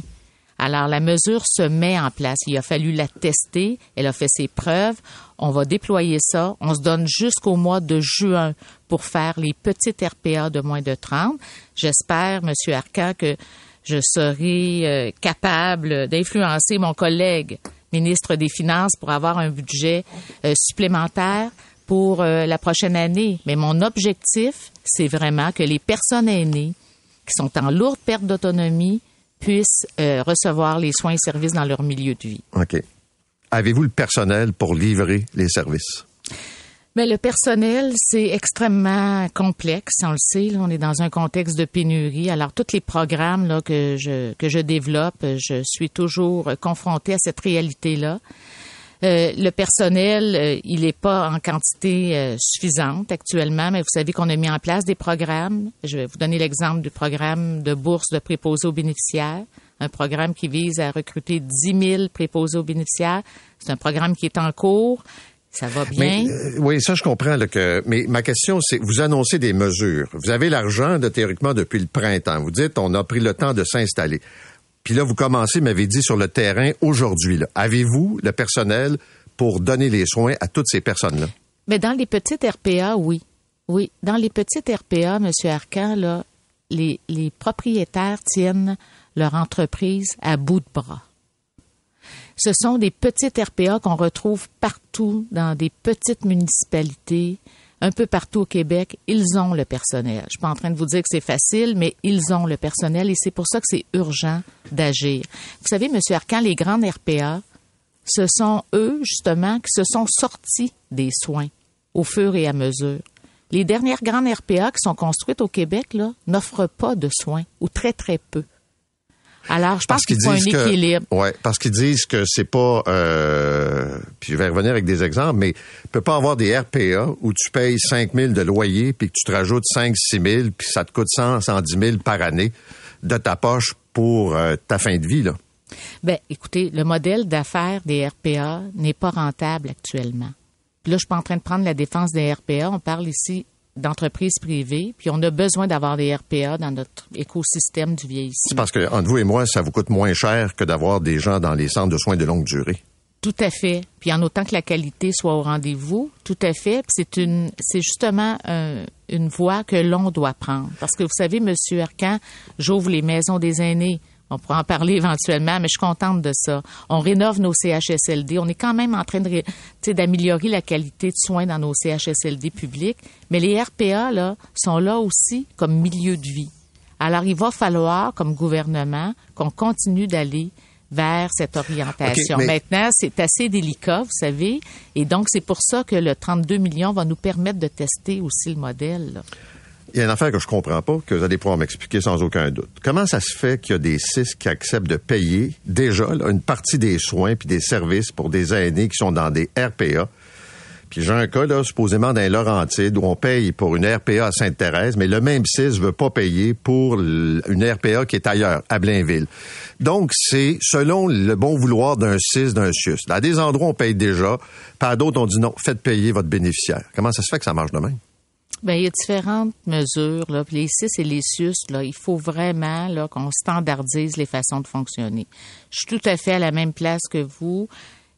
Speaker 8: alors, la mesure se met en place. Il a fallu la tester. Elle a fait ses preuves. On va déployer ça. On se donne jusqu'au mois de juin pour faire les petites RPA de moins de 30. J'espère, Monsieur Arcan, que je serai euh, capable d'influencer mon collègue ministre des Finances pour avoir un budget euh, supplémentaire pour euh, la prochaine année. Mais mon objectif, c'est vraiment que les personnes aînées qui sont en lourde perte d'autonomie puissent euh, recevoir les soins et services dans leur milieu de vie.
Speaker 3: OK. avez-vous le personnel pour livrer les services?
Speaker 8: Mais le personnel, c'est extrêmement complexe, on le sait. Là, on est dans un contexte de pénurie. Alors, tous les programmes là, que, je, que je développe, je suis toujours confrontée à cette réalité-là. Euh, le personnel, euh, il n'est pas en quantité euh, suffisante actuellement, mais vous savez qu'on a mis en place des programmes. Je vais vous donner l'exemple du programme de bourse de préposés aux bénéficiaires, un programme qui vise à recruter 10 000 préposés aux bénéficiaires. C'est un programme qui est en cours. Ça va bien?
Speaker 3: oui, ça je comprends. Là, que, mais ma question, c'est, vous annoncez des mesures. Vous avez l'argent, de, théoriquement, depuis le printemps. Vous dites, on a pris le temps de s'installer. Puis là, vous commencez, m'avez dit, sur le terrain aujourd'hui. Avez-vous le personnel pour donner les soins à toutes ces personnes-là?
Speaker 8: Mais dans les petites RPA, oui. Oui, dans les petites RPA, M. Arcan, les propriétaires tiennent leur entreprise à bout de bras. Ce sont des petites RPA qu'on retrouve partout dans des petites municipalités un peu partout au Québec, ils ont le personnel. Je suis pas en train de vous dire que c'est facile, mais ils ont le personnel et c'est pour ça que c'est urgent d'agir. Vous savez, M. Arcan, les grandes RPA, ce sont eux, justement, qui se sont sortis des soins au fur et à mesure. Les dernières grandes RPA qui sont construites au Québec, n'offrent pas de soins, ou très, très peu. Alors, je pense qu'il faut un équilibre.
Speaker 3: Ouais, parce qu'ils disent que c'est pas. Euh, puis je vais revenir avec des exemples, mais il peut pas avoir des RPA où tu payes 5 000 de loyer puis que tu te rajoutes 5 6 000 puis ça te coûte 100 110 000 par année de ta poche pour euh, ta fin de vie là.
Speaker 8: Ben, écoutez, le modèle d'affaires des RPA n'est pas rentable actuellement. Puis là, je suis pas en train de prendre la défense des RPA. On parle ici d'entreprises privées, puis on a besoin d'avoir des RPA dans notre écosystème du vieillissement.
Speaker 3: C'est parce que entre vous et moi, ça vous coûte moins cher que d'avoir des gens dans les centres de soins de longue durée.
Speaker 8: Tout à fait. Puis en autant que la qualité soit au rendez-vous, tout à fait. Puis c'est une, c'est justement une voie que l'on doit prendre. Parce que vous savez, Monsieur Arcan, j'ouvre les maisons des aînés. On pourra en parler éventuellement, mais je suis contente de ça. On rénove nos CHSLD. On est quand même en train de, d'améliorer la qualité de soins dans nos CHSLD publics. Mais les RPA, là, sont là aussi comme milieu de vie. Alors, il va falloir, comme gouvernement, qu'on continue d'aller vers cette orientation. Maintenant, c'est assez délicat, vous savez, et donc c'est pour ça que le 32 millions va nous permettre de tester aussi le modèle. Là.
Speaker 3: Il y a une affaire que je comprends pas, que vous allez pouvoir m'expliquer sans aucun doute. Comment ça se fait qu'il y a des CIS qui acceptent de payer déjà une partie des soins puis des services pour des aînés qui sont dans des RPA? Puis j'ai un cas, là, supposément dans Laurentide, où on paye pour une RPA à Sainte-Thérèse, mais le même CIS veut pas payer pour une RPA qui est ailleurs, à Blainville. Donc, c'est selon le bon vouloir d'un CIS, d'un CIUS. Dans des endroits, on paye déjà. Par d'autres, on dit non, faites payer votre bénéficiaire. Comment ça se fait que ça marche de même?
Speaker 8: Bien, il y a différentes mesures. Là. les CIS et les CIUS, là, il faut vraiment là, qu'on standardise les façons de fonctionner. Je suis tout à fait à la même place que vous.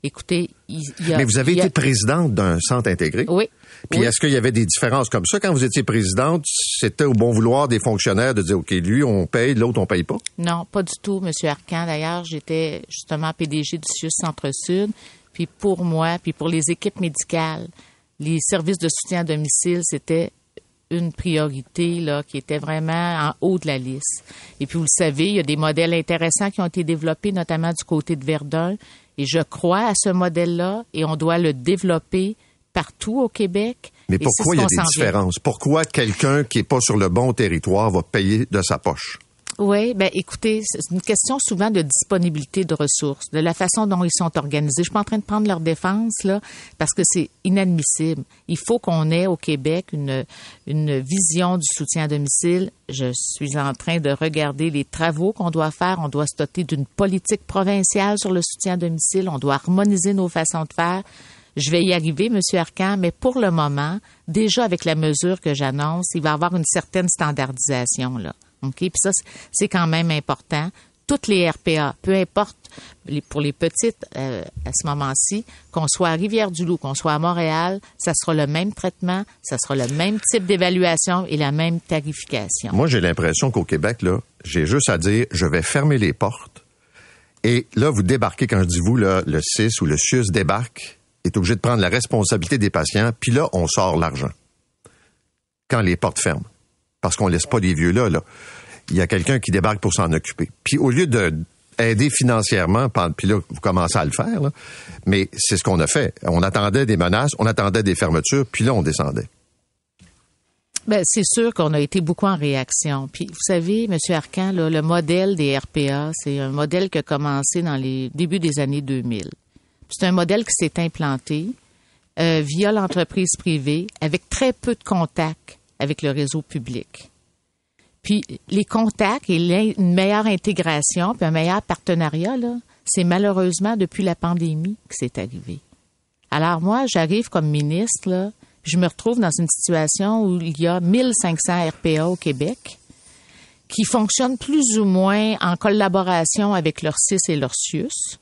Speaker 8: Écoutez, il y a...
Speaker 3: Mais vous avez été présidente d'un centre intégré.
Speaker 8: Oui.
Speaker 3: Puis est-ce qu'il y avait des différences comme ça? Quand vous étiez présidente? C'était au bon vouloir des fonctionnaires de dire, OK, lui, on paye, l'autre, on paye pas?
Speaker 8: Non, pas du tout, M. Arcan. D'ailleurs, j'étais justement PDG du CIUS Centre-Sud. Puis pour moi, puis pour les équipes médicales, les services de soutien à domicile, c'était une priorité là, qui était vraiment en haut de la liste. Et puis, vous le savez, il y a des modèles intéressants qui ont été développés, notamment du côté de Verdun. Et je crois à ce modèle-là et on doit le développer partout au Québec.
Speaker 3: Mais pourquoi il y a des différences? Pourquoi quelqu'un qui n'est pas sur le bon territoire va payer de sa poche?
Speaker 8: Oui, ben écoutez, c'est une question souvent de disponibilité de ressources, de la façon dont ils sont organisés. Je suis pas en train de prendre leur défense là, parce que c'est inadmissible. Il faut qu'on ait au Québec une une vision du soutien à domicile. Je suis en train de regarder les travaux qu'on doit faire. On doit se doter d'une politique provinciale sur le soutien à domicile. On doit harmoniser nos façons de faire. Je vais y arriver, Monsieur Arcan, mais pour le moment, déjà avec la mesure que j'annonce, il va y avoir une certaine standardisation là. OK? Puis ça, c'est quand même important. Toutes les RPA, peu importe pour les petites euh, à ce moment-ci, qu'on soit à Rivière-du-Loup, qu'on soit à Montréal, ça sera le même traitement, ça sera le même type d'évaluation et la même tarification.
Speaker 3: Moi, j'ai l'impression qu'au Québec, là, j'ai juste à dire, je vais fermer les portes. Et là, vous débarquez, quand je dis vous, le CIS ou le CIUS débarque, est obligé de prendre la responsabilité des patients, puis là, on sort l'argent. Quand les portes ferment parce qu'on laisse pas les vieux là. là. Il y a quelqu'un qui débarque pour s'en occuper. Puis au lieu de aider financièrement, puis là, vous commencez à le faire, mais c'est ce qu'on a fait. On attendait des menaces, on attendait des fermetures, puis là, on descendait.
Speaker 8: Ben, c'est sûr qu'on a été beaucoup en réaction. Puis, vous savez, M. Arcan, le modèle des RPA, c'est un modèle qui a commencé dans les débuts des années 2000. C'est un modèle qui s'est implanté euh, via l'entreprise privée avec très peu de contacts avec le réseau public. Puis les contacts et une meilleure intégration, puis un meilleur partenariat, c'est malheureusement depuis la pandémie que c'est arrivé. Alors moi, j'arrive comme ministre, là, je me retrouve dans une situation où il y a 1500 RPA au Québec qui fonctionnent plus ou moins en collaboration avec leur CIS et leur CIUS.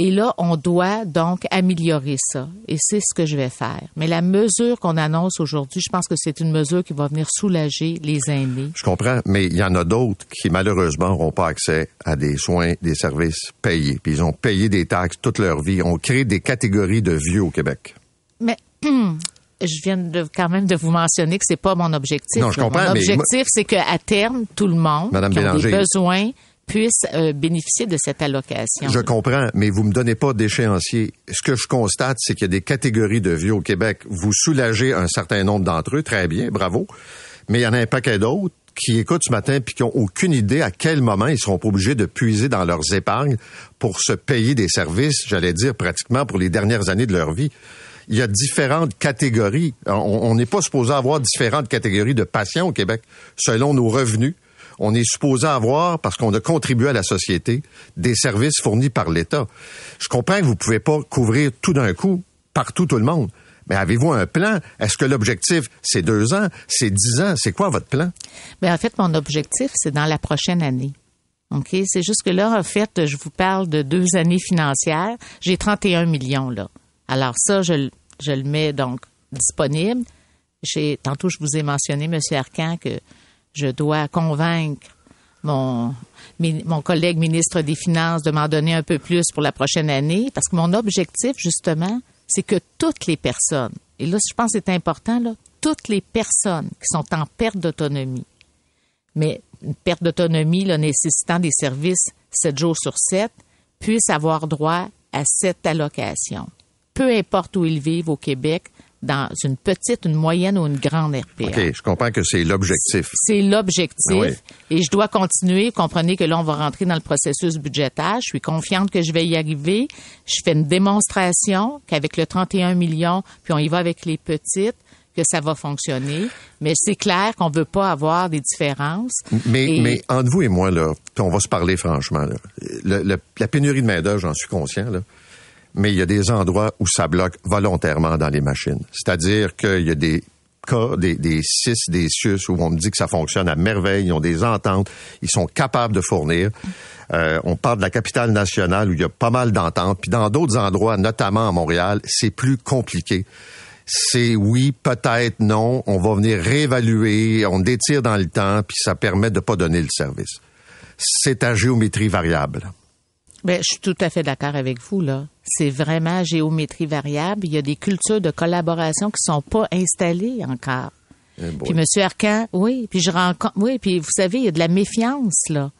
Speaker 8: Et là, on doit donc améliorer ça. Et c'est ce que je vais faire. Mais la mesure qu'on annonce aujourd'hui, je pense que c'est une mesure qui va venir soulager les aînés.
Speaker 3: Je comprends, mais il y en a d'autres qui, malheureusement, n'auront pas accès à des soins, des services payés. Puis ils ont payé des taxes toute leur vie. On crée des catégories de vieux au Québec.
Speaker 8: Mais je viens de, quand même de vous mentionner que c'est pas mon objectif.
Speaker 3: Non, je comprends.
Speaker 8: Mon objectif, c'est qu'à terme, tout le monde qui a des besoins puisse euh, bénéficier de cette allocation.
Speaker 3: Je comprends, mais vous me donnez pas d'échéancier. Ce que je constate, c'est qu'il y a des catégories de vieux au Québec. Vous soulagez un certain nombre d'entre eux, très bien, bravo. Mais il y en a un paquet d'autres qui écoutent ce matin puis qui ont aucune idée à quel moment ils seront obligés de puiser dans leurs épargnes pour se payer des services, j'allais dire pratiquement pour les dernières années de leur vie il y a différentes catégories. On n'est pas supposé avoir différentes catégories de patients au Québec selon nos revenus. On est supposé avoir, parce qu'on a contribué à la société, des services fournis par l'État. Je comprends que vous pouvez pas couvrir tout d'un coup, partout, tout le monde. Mais avez-vous un plan? Est-ce que l'objectif, c'est deux ans, c'est dix ans? C'est quoi votre plan?
Speaker 8: Bien, en fait, mon objectif, c'est dans la prochaine année. OK? C'est juste que là, en fait, je vous parle de deux années financières. J'ai 31 millions, là. Alors ça, je, je le mets donc disponible. Tantôt, je vous ai mentionné, M. Arcan, que je dois convaincre mon, collègue ministre des Finances de m'en donner un peu plus pour la prochaine année, parce que mon objectif, justement, c'est que toutes les personnes, et là, je pense que c'est important, toutes les personnes qui sont en perte d'autonomie, mais une perte d'autonomie nécessitant des services 7 jours sur 7, puissent avoir droit à cette allocation. Peu importe où ils vivent au Québec, dans une petite, une moyenne ou une grande RPA.
Speaker 3: OK, je comprends que c'est l'objectif.
Speaker 8: C'est l'objectif. Ah Et je dois continuer. Comprenez que là, on va rentrer dans le processus budgétaire. Je suis confiante que je vais y arriver. Je fais une démonstration qu'avec le 31 millions, puis on y va avec les petites, que ça va fonctionner. Mais c'est clair qu'on veut pas avoir des différences.
Speaker 3: Mais, mais entre vous et moi, là, on va se parler franchement, la pénurie de main-d'œuvre, j'en suis conscient, là mais il y a des endroits où ça bloque volontairement dans les machines. C'est-à-dire qu'il y a des cas, des, des CIS, des CIUS, où on me dit que ça fonctionne à merveille, ils ont des ententes, ils sont capables de fournir. Euh, on parle de la capitale nationale où il y a pas mal d'ententes, puis dans d'autres endroits, notamment à Montréal, c'est plus compliqué. C'est oui, peut-être non, on va venir réévaluer, on détire dans le temps, puis ça permet de pas donner le service. C'est à géométrie variable.
Speaker 8: Bien, je suis tout à fait d'accord avec vous, là. C'est vraiment géométrie variable. Il y a des cultures de collaboration qui sont pas installées encore. Eh puis, Monsieur Arcan, oui, puis je rencontre, oui, puis vous savez, il y a de la méfiance, là.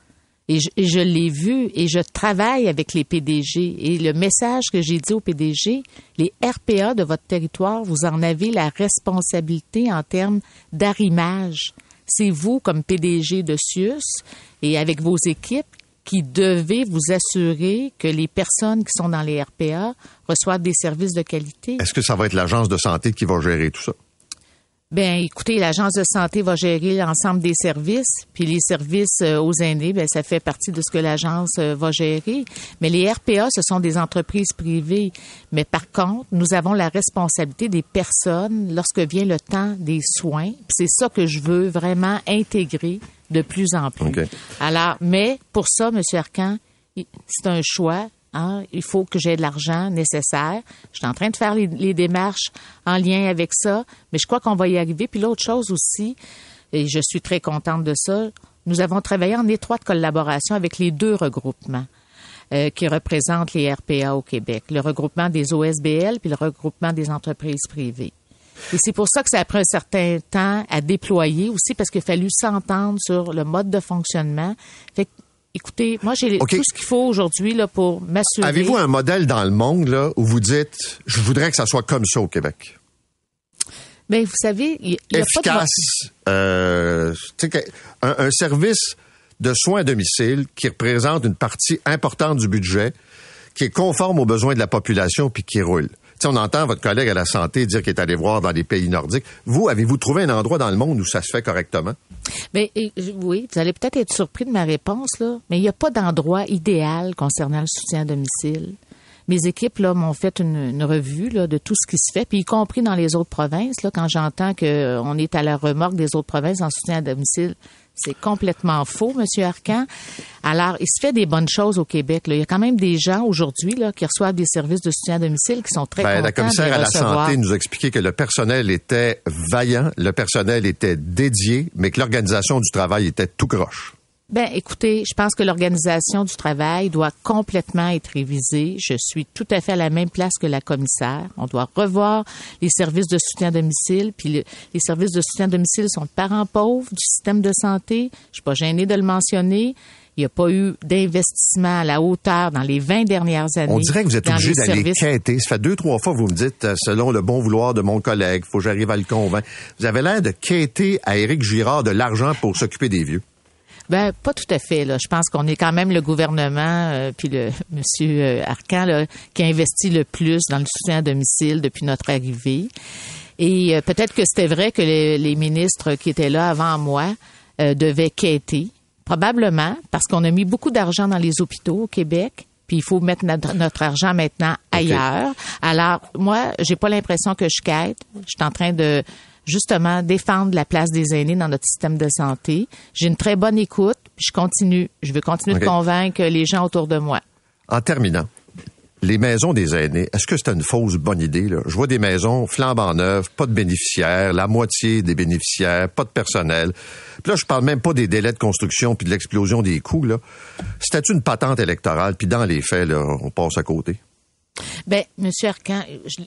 Speaker 8: Et je, je l'ai vu et je travaille avec les PDG. Et le message que j'ai dit aux PDG, les RPA de votre territoire, vous en avez la responsabilité en termes d'arrimage. C'est vous, comme PDG de CIUS, et avec vos équipes, qui devez vous assurer que les personnes qui sont dans les RPA reçoivent des services de qualité.
Speaker 3: Est-ce que ça va être l'agence de santé qui va gérer tout ça?
Speaker 8: Ben, écoutez, l'agence de santé va gérer l'ensemble des services, puis les services euh, aux aînés, ben ça fait partie de ce que l'agence euh, va gérer. Mais les RPA, ce sont des entreprises privées. Mais par contre, nous avons la responsabilité des personnes lorsque vient le temps des soins. C'est ça que je veux vraiment intégrer de plus en plus. Alors, mais pour ça, M. Arcan, c'est un choix. Hein? Il faut que j'ai de l'argent nécessaire. Je suis en train de faire les, démarches en lien avec ça, mais je crois qu'on va y arriver. Puis l'autre chose aussi, et je suis très contente de ça, nous avons travaillé en étroite collaboration avec les deux regroupements. Euh, qui représentent les RPA au Québec, le regroupement des OSBL puis le regroupement des entreprises privées. Et c'est pour ça que ça a pris un certain temps à déployer aussi parce qu'il a fallu s'entendre sur le mode de fonctionnement. Fait Écoutez, moi, j'ai tout ce qu'il faut aujourd'hui là, pour m'assurer.
Speaker 3: Avez-vous un modèle dans le monde là, où vous dites, je voudrais que ça soit comme ça au Québec?
Speaker 8: Ben, vous savez, il il y a pas de...
Speaker 3: efficace, euh, que- un, un service de soins à domicile qui représente une partie importante du budget, qui est conforme aux besoins de la population puis qui roule. On entend votre collègue à la santé dire qu'il est allé voir dans les pays nordiques. Vous, avez-vous trouvé un endroit dans le monde où ça se fait correctement?
Speaker 8: Mais je- oui, vous allez peut-être être surpris de ma réponse, mais il n'y a pas d'endroit idéal concernant le soutien à domicile. Mes équipes là m'ont fait une, revue de tout ce qui se fait, puis y compris dans les autres provinces. Quand j'entends qu'on est à la remorque des autres provinces en soutien à domicile, c'est complètement faux, Monsieur Arcan. Alors, il se fait des bonnes choses au Québec. Là. Il y a quand même des gens aujourd'hui qui reçoivent des services de soutien à domicile qui sont très contents
Speaker 3: la commissaire à la
Speaker 8: recevoir.
Speaker 3: santé nous a expliqué que le personnel était vaillant, le personnel était dédié, mais que l'organisation du travail était tout croche.
Speaker 8: Ben, écoutez, je pense que l'organisation du travail doit complètement être révisée. Je suis tout à fait à la même place que la commissaire. On doit revoir les services de soutien à domicile. Puis le- les services de soutien à domicile sont le parent pauvre du système de santé. Je suis pas gênée de le mentionner. Il n'y a pas eu d'investissement à la hauteur dans les 20 dernières années.
Speaker 3: On dirait que vous êtes obligé d'aller quêter. Ça fait deux, trois fois que vous me dites, euh, selon le bon vouloir de mon collègue, faut que j'arrive à le convaincre. Vous avez l'air de quêter à Éric Girard de l'argent pour s'occuper des vieux.
Speaker 8: Ben pas tout à fait. Là. Je pense qu'on est quand même le gouvernement euh, puis le Monsieur euh, Arcan là, qui a investi le plus dans le soutien à domicile depuis notre arrivée. Et euh, peut-être que c'était vrai que les, les ministres qui étaient là avant moi euh, devaient quêter, probablement parce qu'on a mis beaucoup d'argent dans les hôpitaux au Québec. Puis il faut mettre notre, notre argent maintenant ailleurs. Alors moi, j'ai pas l'impression que je quête. Je suis en train de justement défendre la place des aînés dans notre système de santé. J'ai une très bonne écoute, puis je continue. Je veux continuer de convaincre les gens autour de moi.
Speaker 3: En terminant, les maisons des aînés, est-ce que c'est une fausse bonne idée? Là? Je vois des maisons flambant neuves, pas de bénéficiaires, la moitié des bénéficiaires, pas de personnel. Puis là, je parle même pas des délais de construction puis de l'explosion des coûts. C'était une patente électorale, puis dans les faits, là, on passe à côté.
Speaker 8: Ben, Monsieur Arcan,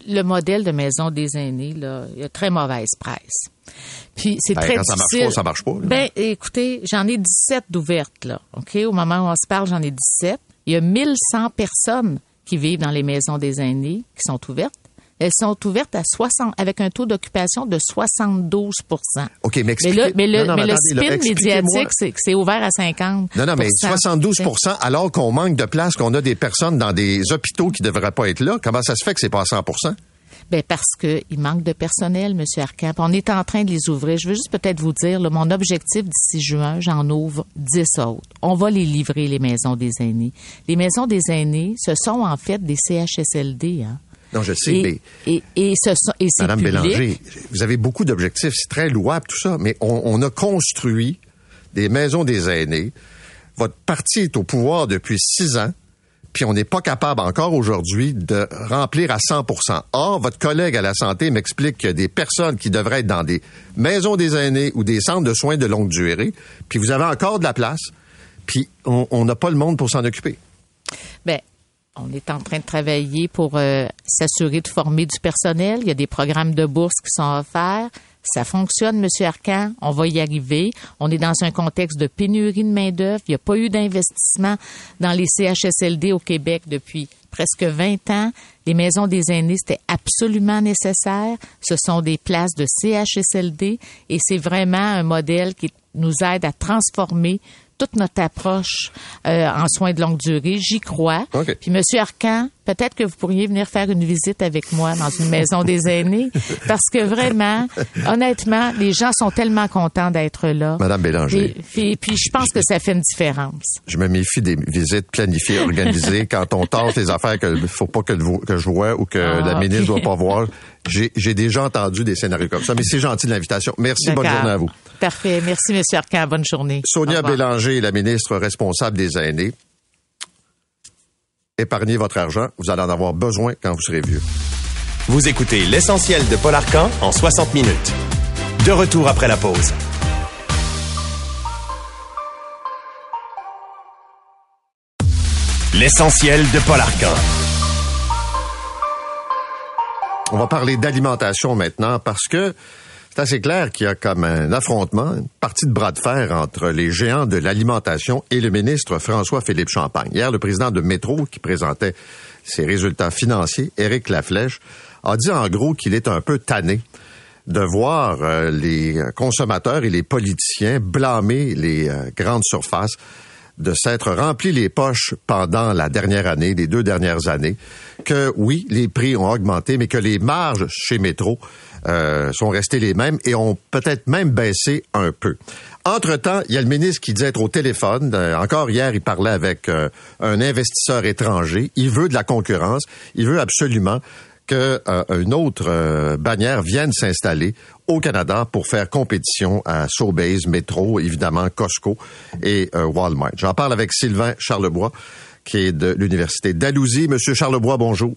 Speaker 8: le modèle de maison des aînés, là, il y a très mauvaise presse. Puis c'est
Speaker 3: Ben,
Speaker 8: très
Speaker 3: quand ça marche
Speaker 8: difficile.
Speaker 3: pas, ça marche pas, là.
Speaker 8: Ben, écoutez, j'en ai 17 d'ouvertes, là. OK? Au moment où on se parle, j'en ai 17. Il y a 1100 personnes qui vivent dans les maisons des aînés qui sont ouvertes. Elles sont ouvertes à 60, avec un taux d'occupation de 72
Speaker 3: OK, mais
Speaker 8: mais,
Speaker 3: expliquez-
Speaker 8: là, mais le,
Speaker 3: Non, non,
Speaker 8: mais le
Speaker 3: attendez,
Speaker 8: spin médiatique, c'est que c'est ouvert à 50
Speaker 3: Non, non, mais 72% alors qu'on manque de place, qu'on a des personnes dans des hôpitaux qui devraient pas être là. Comment ça se fait que c'est pas à 100%
Speaker 8: Ben parce que il manque de personnel, Monsieur Arcamp. On est en train de les ouvrir. Je veux juste peut-être vous dire, là, mon objectif d'ici juin, j'en ouvre 10 autres. On va les livrer, les maisons des aînés. Les maisons des aînés, ce sont en fait des CHSLD. Hein?
Speaker 3: Non, je sais,
Speaker 8: Et,
Speaker 3: mais
Speaker 8: et, et, ce sont, et c'est
Speaker 3: Madame
Speaker 8: public.
Speaker 3: Bélanger, vous avez beaucoup d'objectifs, c'est très louable tout ça, mais on, on a construit des maisons des aînés. Votre parti est au pouvoir depuis six ans, puis on n'est pas capable encore aujourd'hui de remplir à 100% Or, votre collègue à la santé m'explique qu'il y a des personnes qui devraient être dans des maisons des aînés ou des centres de soins de longue durée, puis vous avez encore de la place, puis on on n'a pas le monde pour s'en occuper.
Speaker 8: Ben, on est en train de travailler pour euh, s'assurer de former du personnel. Il y a des programmes de bourse qui sont offerts. Ça fonctionne, Monsieur Arcan. On va y arriver. On est dans un contexte de pénurie de main-d'œuvre. Il n'y a pas eu d'investissement dans les CHSLD au Québec depuis presque 20 ans. Les maisons des aînés, c'était absolument nécessaire. Ce sont des places de CHSLD et c'est vraiment un modèle qui nous aide à transformer toute notre approche euh, en soins de longue durée. J'y crois.
Speaker 3: OK.
Speaker 8: Puis, Monsieur Arcan, peut-être que vous pourriez venir faire une visite avec moi dans une maison des aînés, parce que vraiment, honnêtement, les gens sont tellement contents d'être là.
Speaker 3: Madame Bélanger.
Speaker 8: Et, puis, puis je pense que ça fait une différence.
Speaker 3: Je me méfie des visites planifiées, organisées. quand on tente les affaires que faut pas que, je vois ou que
Speaker 8: Ah,
Speaker 3: la ministre
Speaker 8: ok.
Speaker 3: doit pas voir. J'ai déjà entendu des scénarios comme ça. Mais c'est gentil de l'invitation. Merci. Bonne journée à vous.
Speaker 8: Parfait. Merci, Monsieur Arcan. Bonne journée.
Speaker 3: Sonia. Bélanger, la ministre responsable des aînés. Épargnez votre argent. Vous allez en avoir besoin quand vous serez vieux.
Speaker 2: Vous écoutez l'essentiel de Paul Arcan en 60 minutes. De retour après la pause. L'essentiel de Paul Arcan.
Speaker 3: On va parler d'alimentation maintenant parce que C'est assez clair qu'il y a comme un affrontement, une partie de bras de fer entre les géants de l'alimentation et le ministre François-Philippe Champagne. Hier, le président de Métro, qui présentait ses résultats financiers, Éric Laflèche, a dit en gros qu'il est un peu tanné de voir euh, les consommateurs et les politiciens blâmer les euh, grandes surfaces de s'être remplis les poches pendant la dernière année, les deux dernières années, que oui, les prix ont augmenté, mais que les marges chez Métro euh, sont restées les mêmes et ont peut-être même baissé un peu. Entre-temps, il y a le ministre qui dit être au téléphone. Euh, encore hier, il parlait avec euh, un investisseur étranger. Il veut de la concurrence. Il veut absolument qu'une autre bannière vienne s'installer au Canada pour faire compétition à Sobeys, Metro, évidemment Costco et Walmart. J'en parle avec Sylvain Charlebois, qui est de l'Université d'Alousie. Monsieur Charlebois, bonjour.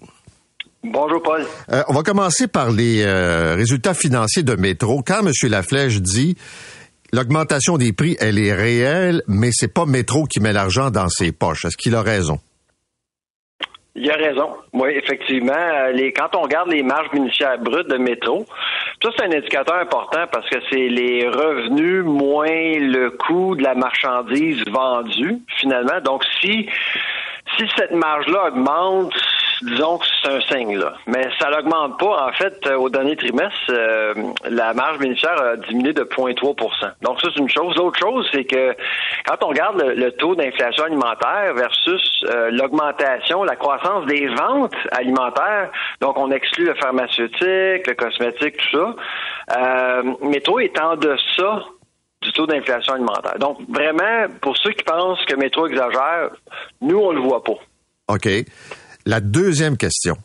Speaker 9: Bonjour, Paul.
Speaker 3: Euh, on va commencer par les euh, résultats financiers de Métro. Quand M. Laflèche dit l'augmentation des prix, elle est réelle, mais c'est pas Métro qui met l'argent dans ses poches. Est-ce qu'il a raison?
Speaker 9: Il a raison. Oui, effectivement. Euh, les, quand on regarde les marges bénéficiaires brutes de métro, ça, c'est un indicateur important parce que c'est les revenus moins le coût de la marchandise vendue, finalement. Donc, si, si cette marge-là augmente, disons que c'est un signe, là. Mais ça n'augmente pas. En fait, euh, au dernier trimestre, euh, la marge bénéficiaire a diminué de 0,3% Donc, ça, c'est une chose. L'autre chose, c'est que quand on regarde le, taux d'inflation alimentaire versus euh, l'augmentation, la croissance des ventes alimentaires, donc on exclut le pharmaceutique, le cosmétique, tout ça, euh, Métro est en deçà du taux d'inflation alimentaire. Donc, vraiment, pour ceux qui pensent que Métro exagère, nous, on le voit pas.
Speaker 3: OK. La deuxième question.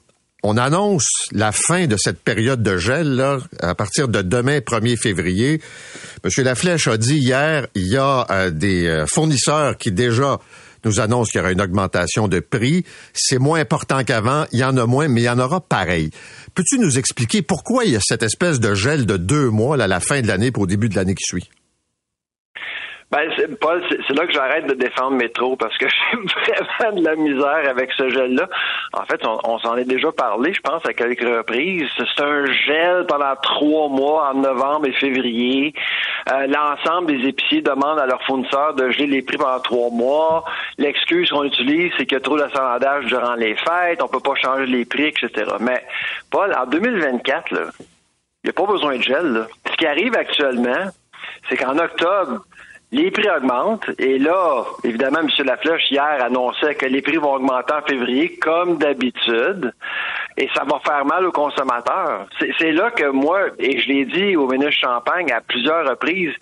Speaker 3: On annonce la fin de cette période de gel là, à partir de demain, 1er février. Monsieur Laflèche a dit hier, il y a euh, des euh, fournisseurs qui déjà nous annoncent qu'il y aura une augmentation de prix. C'est moins important qu'avant, il y en a moins, mais il y en aura pareil. Peux-tu nous expliquer pourquoi il y a cette espèce de gel de deux mois à la fin de l'année pour au début de l'année qui suit?
Speaker 9: Ben, Paul, c'est là que j'arrête de défendre Métro parce que j'ai vraiment de la misère avec ce gel-là. En fait, on, s'en est déjà parlé, je pense, à quelques reprises. C'est un gel pendant trois mois en novembre et février. Euh, l'ensemble des épiciers demandent à leurs fournisseurs de geler les prix pendant trois mois. L'excuse qu'on utilise, c'est qu'il y a trop d'assemblage durant les fêtes, on peut pas changer les prix, etc. Mais, Paul, en 2024, il n'y a pas besoin de gel. Là. Ce qui arrive actuellement, c'est qu'en octobre, les prix augmentent et là, évidemment, M. Laflèche hier annonçait que les prix vont augmenter en février comme d'habitude et ça va faire mal aux consommateurs. C'est là que moi, et je l'ai dit au ministre Champagne à plusieurs reprises,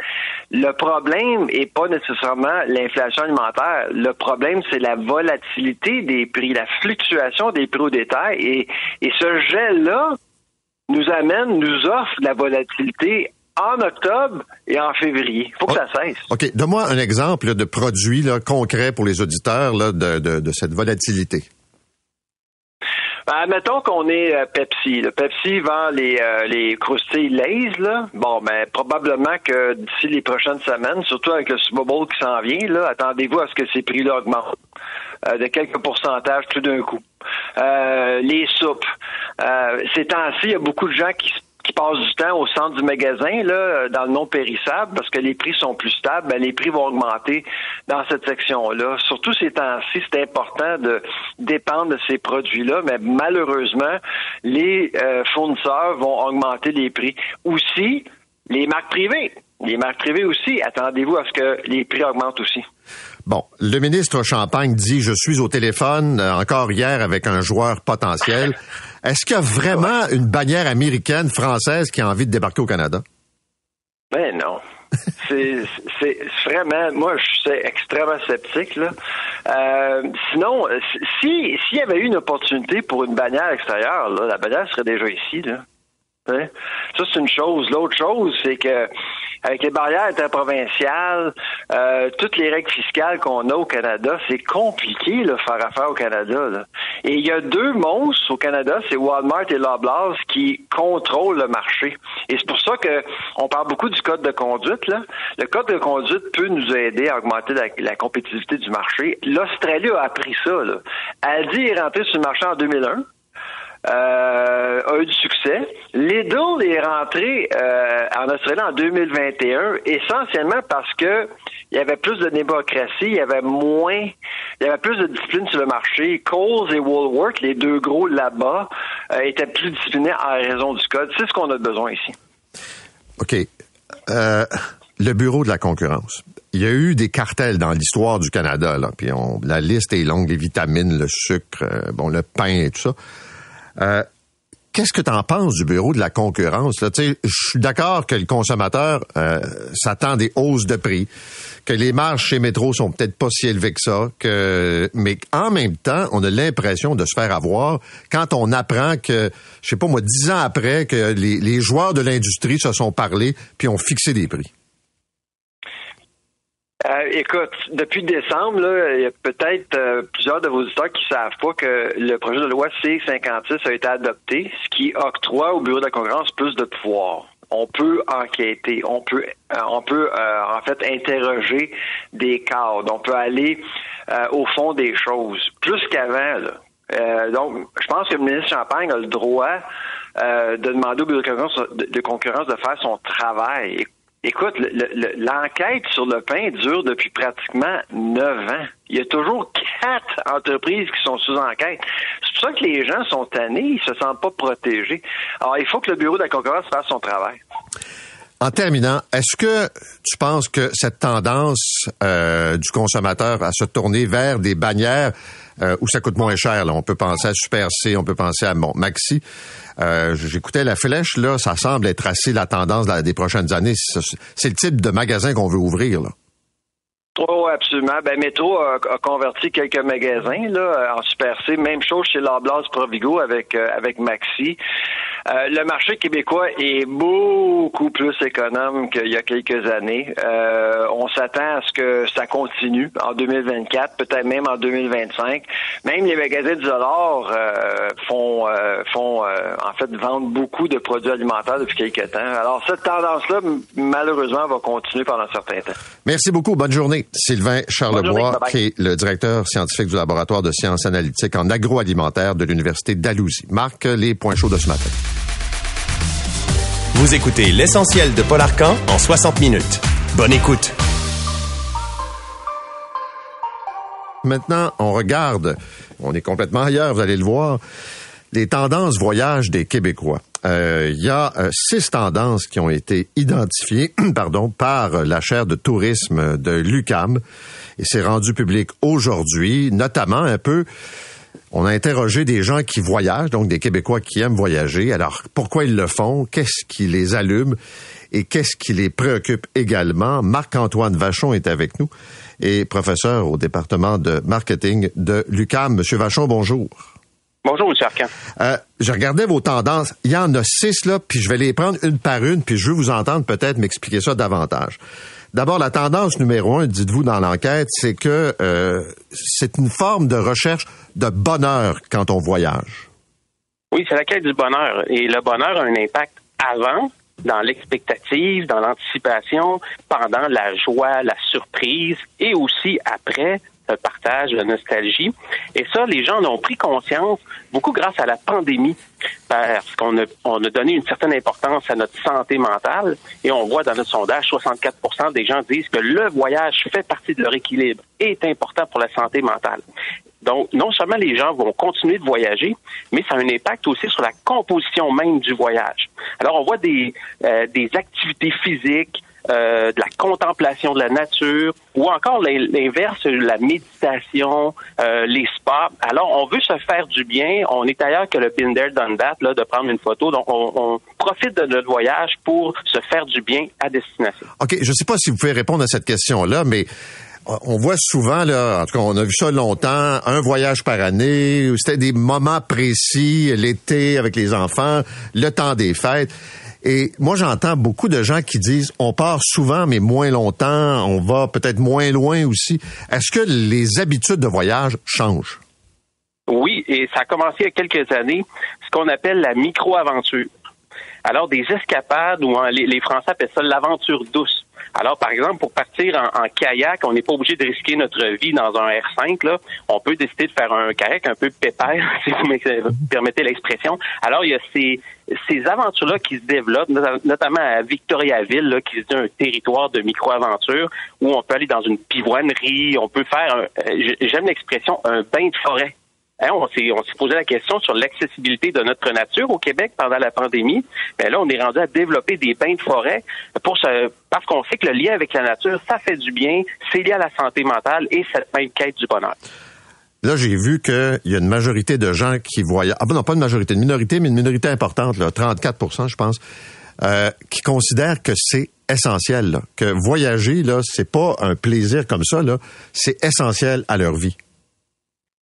Speaker 9: le problème est pas nécessairement l'inflation alimentaire. Le problème, c'est la volatilité des prix, la fluctuation des prix au détail et, et ce gel-là nous amène, nous offre la volatilité en octobre et en février. Il faut que ça oh, cesse.
Speaker 3: OK. Donne-moi un exemple de produit là, concret pour les auditeurs là, de, de, de, cette volatilité.
Speaker 9: Ben, admettons qu'on est euh, Pepsi. Le Pepsi vend les, euh, les croustilles Lays. Là. Bon, ben, probablement que d'ici les prochaines semaines, surtout avec le Super Bowl qui s'en vient, là, attendez-vous à ce que ces prix-là augmentent euh, de quelques pourcentages tout d'un coup. les soupes. ces temps-ci, il y a beaucoup de gens qui se qui passent du temps au centre du magasin, là, dans le non périssable, parce que les prix sont plus stables, ben, les prix vont augmenter dans cette section-là. Surtout ces temps-ci, c'est important de dépendre de ces produits-là, mais malheureusement, les euh, fournisseurs vont augmenter les prix. Aussi, les marques privées. Les marques privées aussi, attendez-vous à ce que les prix augmentent aussi.
Speaker 3: Bon, le ministre Champagne dit je suis au téléphone euh, encore hier avec un joueur potentiel. Est-ce qu'il y a vraiment une bannière américaine, française qui a envie de débarquer au Canada?
Speaker 9: Ben non. c'est vraiment moi je suis extrêmement sceptique là. Euh, sinon si s'il y avait eu une opportunité pour une bannière extérieure là, la bannière serait déjà ici là. Hein? Ça, c'est une chose. L'autre chose, c'est que avec les barrières interprovinciales, euh, toutes les règles fiscales qu'on a au Canada, c'est compliqué de faire affaire au Canada. Et il y a deux monstres au Canada, c'est Walmart et Loblaws qui contrôlent le marché. Et c'est pour ça que on parle beaucoup du code de conduite. Le code de conduite peut nous aider à augmenter la, compétitivité du marché. L'Australie a appris ça. Là. Elle dit est sur le marché en 2001. Euh, a eu du succès. Lidl est rentré euh, en Australie en 2021 essentiellement parce que il y avait plus de démocratie, il y avait moins, il y avait plus de discipline sur le marché. Coles et Woolworth, les deux gros là-bas, euh, étaient plus disciplinés en raison du code. C'est ce qu'on a besoin ici.
Speaker 3: OK. Euh, le bureau de la concurrence. Il y a eu des cartels dans l'histoire du Canada, là, puis on, la liste est longue, les vitamines, le sucre, euh, bon, le pain et tout ça. Euh, Qu'est-ce que tu en penses du bureau de la concurrence? Je suis d'accord que le consommateur euh, s'attend des hausses de prix, que les marges chez Métro sont peut-être pas si élevées que ça, que mais en même temps, on a l'impression de se faire avoir quand on apprend que, je sais pas moi, dix ans après, que les, les joueurs de l'industrie se sont parlé puis ont fixé des prix.
Speaker 9: Euh, écoute, depuis décembre, là, il y a peut-être euh, plusieurs de vos auditeurs qui savent pas que le projet de loi C56 a été adopté, ce qui octroie au Bureau de la concurrence plus de pouvoir. On peut enquêter, on peut, euh, on peut en fait interroger des cadres, on peut aller au fond des choses, plus qu'avant. donc, je pense que le ministre Champagne a le droit de demander au Bureau de concurrence de faire son travail. Écoute, l'enquête sur le pain dure depuis pratiquement neuf ans. Il y a toujours quatre entreprises qui sont sous enquête. C'est pour ça que les gens sont tannés, ils se sentent pas protégés. Alors, il faut que le Bureau de la concurrence fasse son travail.
Speaker 3: En terminant, est-ce que tu penses que cette tendance euh, du consommateur à se tourner vers des bannières euh, où ça coûte moins cher. Là. On peut penser à Super C, on peut penser à bon, Maxi. Euh, J'écoutais la flèche, là, ça semble être assez la tendance des prochaines années. C'est le type de magasin qu'on veut ouvrir. Là.
Speaker 9: Oh, absolument. Ben, Métro a, converti quelques magasins là, en Super C. Même chose chez Larblas Provigo avec, euh, avec Maxi. Euh, le marché québécois est beaucoup plus économe qu'il y a quelques années. Euh, on s'attend à ce que ça continue en 2024, peut-être même en 2025. Même les magasins du dollar euh, font, font en fait vendre beaucoup de produits alimentaires depuis quelques temps. Alors cette tendance-là, malheureusement, va continuer pendant un certain temps.
Speaker 3: Merci beaucoup. Bonne journée. Sylvain Charlebois, qui est le directeur scientifique du laboratoire de sciences analytiques en agroalimentaire de l'Université d'Alousie. Marque les points chauds de ce matin.
Speaker 2: Vous écoutez l'essentiel de Paul Arcan en 60 minutes. Bonne écoute.
Speaker 3: Maintenant, on regarde, on est complètement ailleurs, vous allez le voir, les tendances voyage des Québécois. Euh, il y a euh, six tendances qui ont été identifiées pardon, par la chaire de tourisme de l'UCAM et c'est rendu public aujourd'hui, notamment un peu on a interrogé des gens qui voyagent, donc des Québécois qui aiment voyager. Alors, pourquoi ils le font? Qu'est-ce qui les allume? Et qu'est-ce qui les préoccupe également? Marc-Antoine Vachon est avec nous et professeur au département de marketing de l'UCAM. Monsieur Vachon, bonjour.
Speaker 10: Bonjour, M. Arcan.
Speaker 3: Euh, je regardais vos tendances. Il y en a six, là, puis je vais les prendre une par une, puis je veux vous entendre peut-être m'expliquer ça davantage. D'abord, la tendance numéro un, dites-vous dans l'enquête, c'est que euh, c'est une forme de recherche de bonheur quand on voyage.
Speaker 10: Oui, c'est la quête du bonheur. Et le bonheur a un impact avant, dans l'expectative, dans l'anticipation, pendant la joie, la surprise, et aussi après partage, la nostalgie. Et ça, les gens en ont pris conscience beaucoup grâce à la pandémie, parce qu'on a, on a donné une certaine importance à notre santé mentale. Et on voit dans notre sondage, 64% des gens disent que le voyage fait partie de leur équilibre et est important pour la santé mentale. Donc, non seulement les gens vont continuer de voyager, mais ça a un impact aussi sur la composition même du voyage. Alors, on voit des, euh, des activités physiques, euh, de la contemplation de la nature, ou encore l'inverse, la méditation, euh, les spas. Alors, on veut se faire du bien. On est ailleurs que le done that, là, de prendre une photo. Donc, on, on, profite de notre voyage pour se faire du bien à destination.
Speaker 3: OK. Je ne sais pas si vous pouvez répondre à cette question-là, mais on voit souvent, là, en tout cas, on a vu ça longtemps, un voyage par année, c'était des moments précis, l'été avec les enfants, le temps des fêtes. Et moi, j'entends beaucoup de gens qui disent on part souvent, mais moins longtemps, on va peut-être moins loin aussi. Est-ce que les habitudes de voyage changent?
Speaker 10: Oui, et ça a commencé il y a quelques années, ce qu'on appelle la micro-aventure. Alors, des escapades, ou les, Français appellent ça l'aventure douce. Alors, par exemple, pour partir en, kayak, on n'est pas obligé de risquer notre vie dans un R5. Là. On peut décider de faire un kayak un peu pépère, si vous me permettez l'expression. Alors, il y a ces, ces aventures-là qui se développent, notamment à Victoriaville, là, qui est un territoire de micro-aventure, où on peut aller dans une pivoinerie, on peut faire, euh, j'aime l'expression, un bain de forêt. Hein, on s'est posé la question sur l'accessibilité de notre nature au Québec pendant la pandémie. Mais ben là, on est rendu à développer des bains de forêt pour parce qu'on sait que le lien avec la nature, ça fait du bien, c'est lié à la santé mentale et cette même quête du bonheur.
Speaker 3: Là, j'ai vu qu'il y a une majorité de gens qui voyagent. Ah ben non, pas une majorité, une minorité, mais une minorité importante, là, 34% je pense, euh, qui considèrent que c'est essentiel, que voyager, là, c'est pas un plaisir comme ça, là, c'est essentiel à leur vie.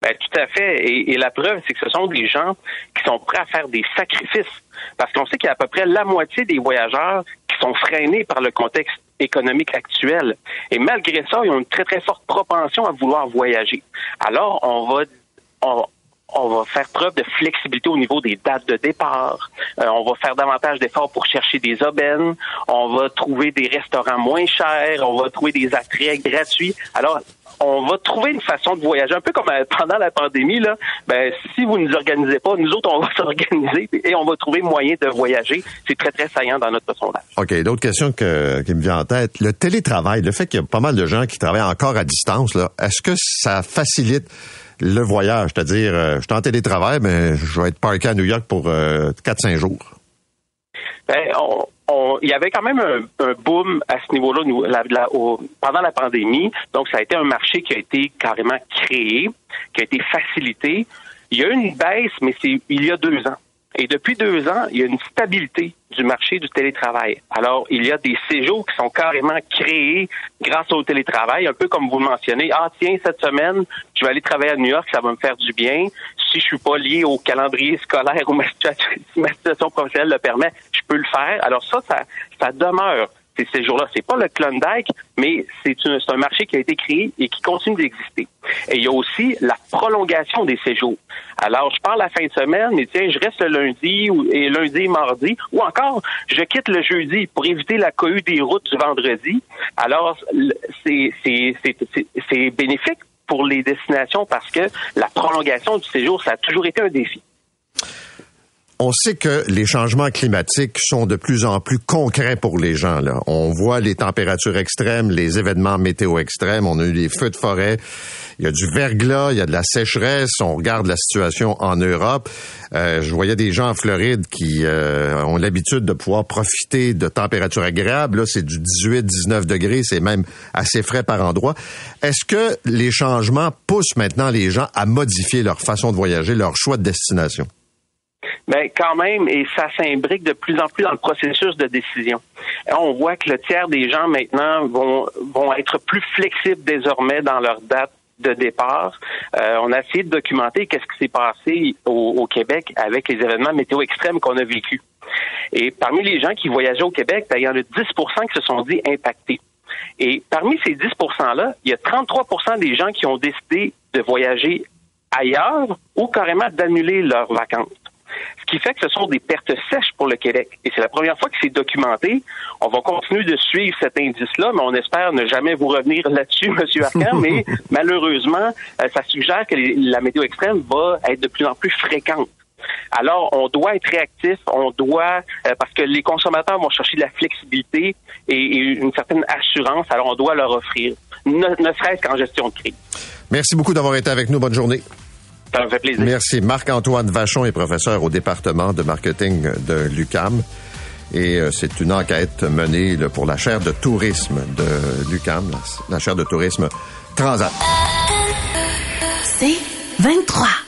Speaker 10: Ben, tout à fait. Et, la preuve, c'est que ce sont des gens qui sont prêts à faire des sacrifices. Parce qu'on sait qu'il y a à peu près la moitié des voyageurs qui sont freinés par le contexte économique actuel. Et malgré ça, ils ont une très, très forte propension à vouloir voyager. Alors, on va, on, va faire preuve de flexibilité au niveau des dates de départ. Euh, on va faire davantage d'efforts pour chercher des aubaines. On va trouver des restaurants moins chers. On va trouver des attraits gratuits. Alors, on va trouver une façon de voyager, un peu comme euh, pendant la pandémie. Là, ben, si vous ne nous organisez pas, nous autres, on va s'organiser et on va trouver moyen de voyager. C'est très, très saillant dans notre sondage.
Speaker 3: OK. D'autres questions qui me viennent en tête. Le télétravail, le fait qu'il y a pas mal de gens qui travaillent encore à distance, là, est-ce que ça facilite le voyage? C'est-à-dire, euh, je suis en télétravail, mais je vais être parké à New York pour euh, 4-5 jours.
Speaker 10: Ben, on, il y avait quand même un, boom à ce niveau-là pendant la pandémie. Donc, ça a été un marché qui a été carrément créé, qui a été facilité. Il y a eu une baisse, mais c'est il y a deux ans. Et depuis deux ans, il y a une stabilité du marché du télétravail. Alors, il y a des séjours qui sont carrément créés grâce au télétravail, un peu comme vous le mentionnez. Ah, tiens, cette semaine, je vais aller travailler à New York, ça va me faire du bien. Si je suis pas lié au calendrier scolaire ou situation, ma situation professionnelle le permet, je peux le faire. Alors ça, ça, demeure ces séjours-là. C'est pas le Klondike, mais c'est un marché qui a été créé et qui continue d'exister. Et il y a aussi la prolongation des séjours. Alors, je pars la fin de semaine, mais tiens, je reste le lundi et lundi et mardi, ou encore, je quitte le jeudi pour éviter la cohue des routes du vendredi. Alors, c'est bénéfique pour les destinations parce que la prolongation du séjour, ça a toujours été un défi.
Speaker 3: On sait que les changements climatiques sont de plus en plus concrets pour les gens. Là. On voit les températures extrêmes, les événements météo extrêmes. On a eu des feux de forêt. Il y a du verglas, il y a de la sécheresse. On regarde la situation en Europe. Euh, je voyais des gens en Floride qui euh, ont l'habitude de pouvoir profiter de températures agréables. Là, c'est du 18-19 degrés. C'est même assez frais par endroit. Est-ce que les changements poussent maintenant les gens à modifier leur façon de voyager, leur choix de destination?
Speaker 10: Mais quand même, et ça s'imbrique de plus en plus dans le processus de décision. on voit que le tiers des gens maintenant vont, vont être plus flexibles désormais dans leur date de départ. Euh, on a essayé de documenter qu'est-ce qui s'est passé au, Québec avec les événements météo extrêmes qu'on a vécus. Et parmi les gens qui voyageaient au Québec, ben, il y en a 10% qui se sont dit impactés. Et parmi ces 10 %-là, il y a 33 des gens qui ont décidé de voyager ailleurs ou carrément d'annuler leurs vacances. Ce qui fait que ce sont des pertes sèches pour le Québec. Et c'est la première fois que c'est documenté. On va continuer de suivre cet indice-là, mais on espère ne jamais vous revenir là-dessus, M. Arcan. mais malheureusement, euh, ça suggère que la météo extrême va être de plus en plus fréquente. Alors, on doit être réactif, on doit, euh, parce que les consommateurs vont chercher de la flexibilité et, une certaine assurance, alors on doit leur offrir, ne serait-ce qu'en gestion de crise.
Speaker 3: Merci beaucoup d'avoir été avec nous. Bonne journée.
Speaker 10: Ça me fait plaisir.
Speaker 3: Merci. Marc-Antoine Vachon est professeur au département de marketing de l'UCAM. Et euh, c'est une enquête menée pour la chaire de tourisme de l'UCAM, la chaire de tourisme Transat.
Speaker 1: C'est 23.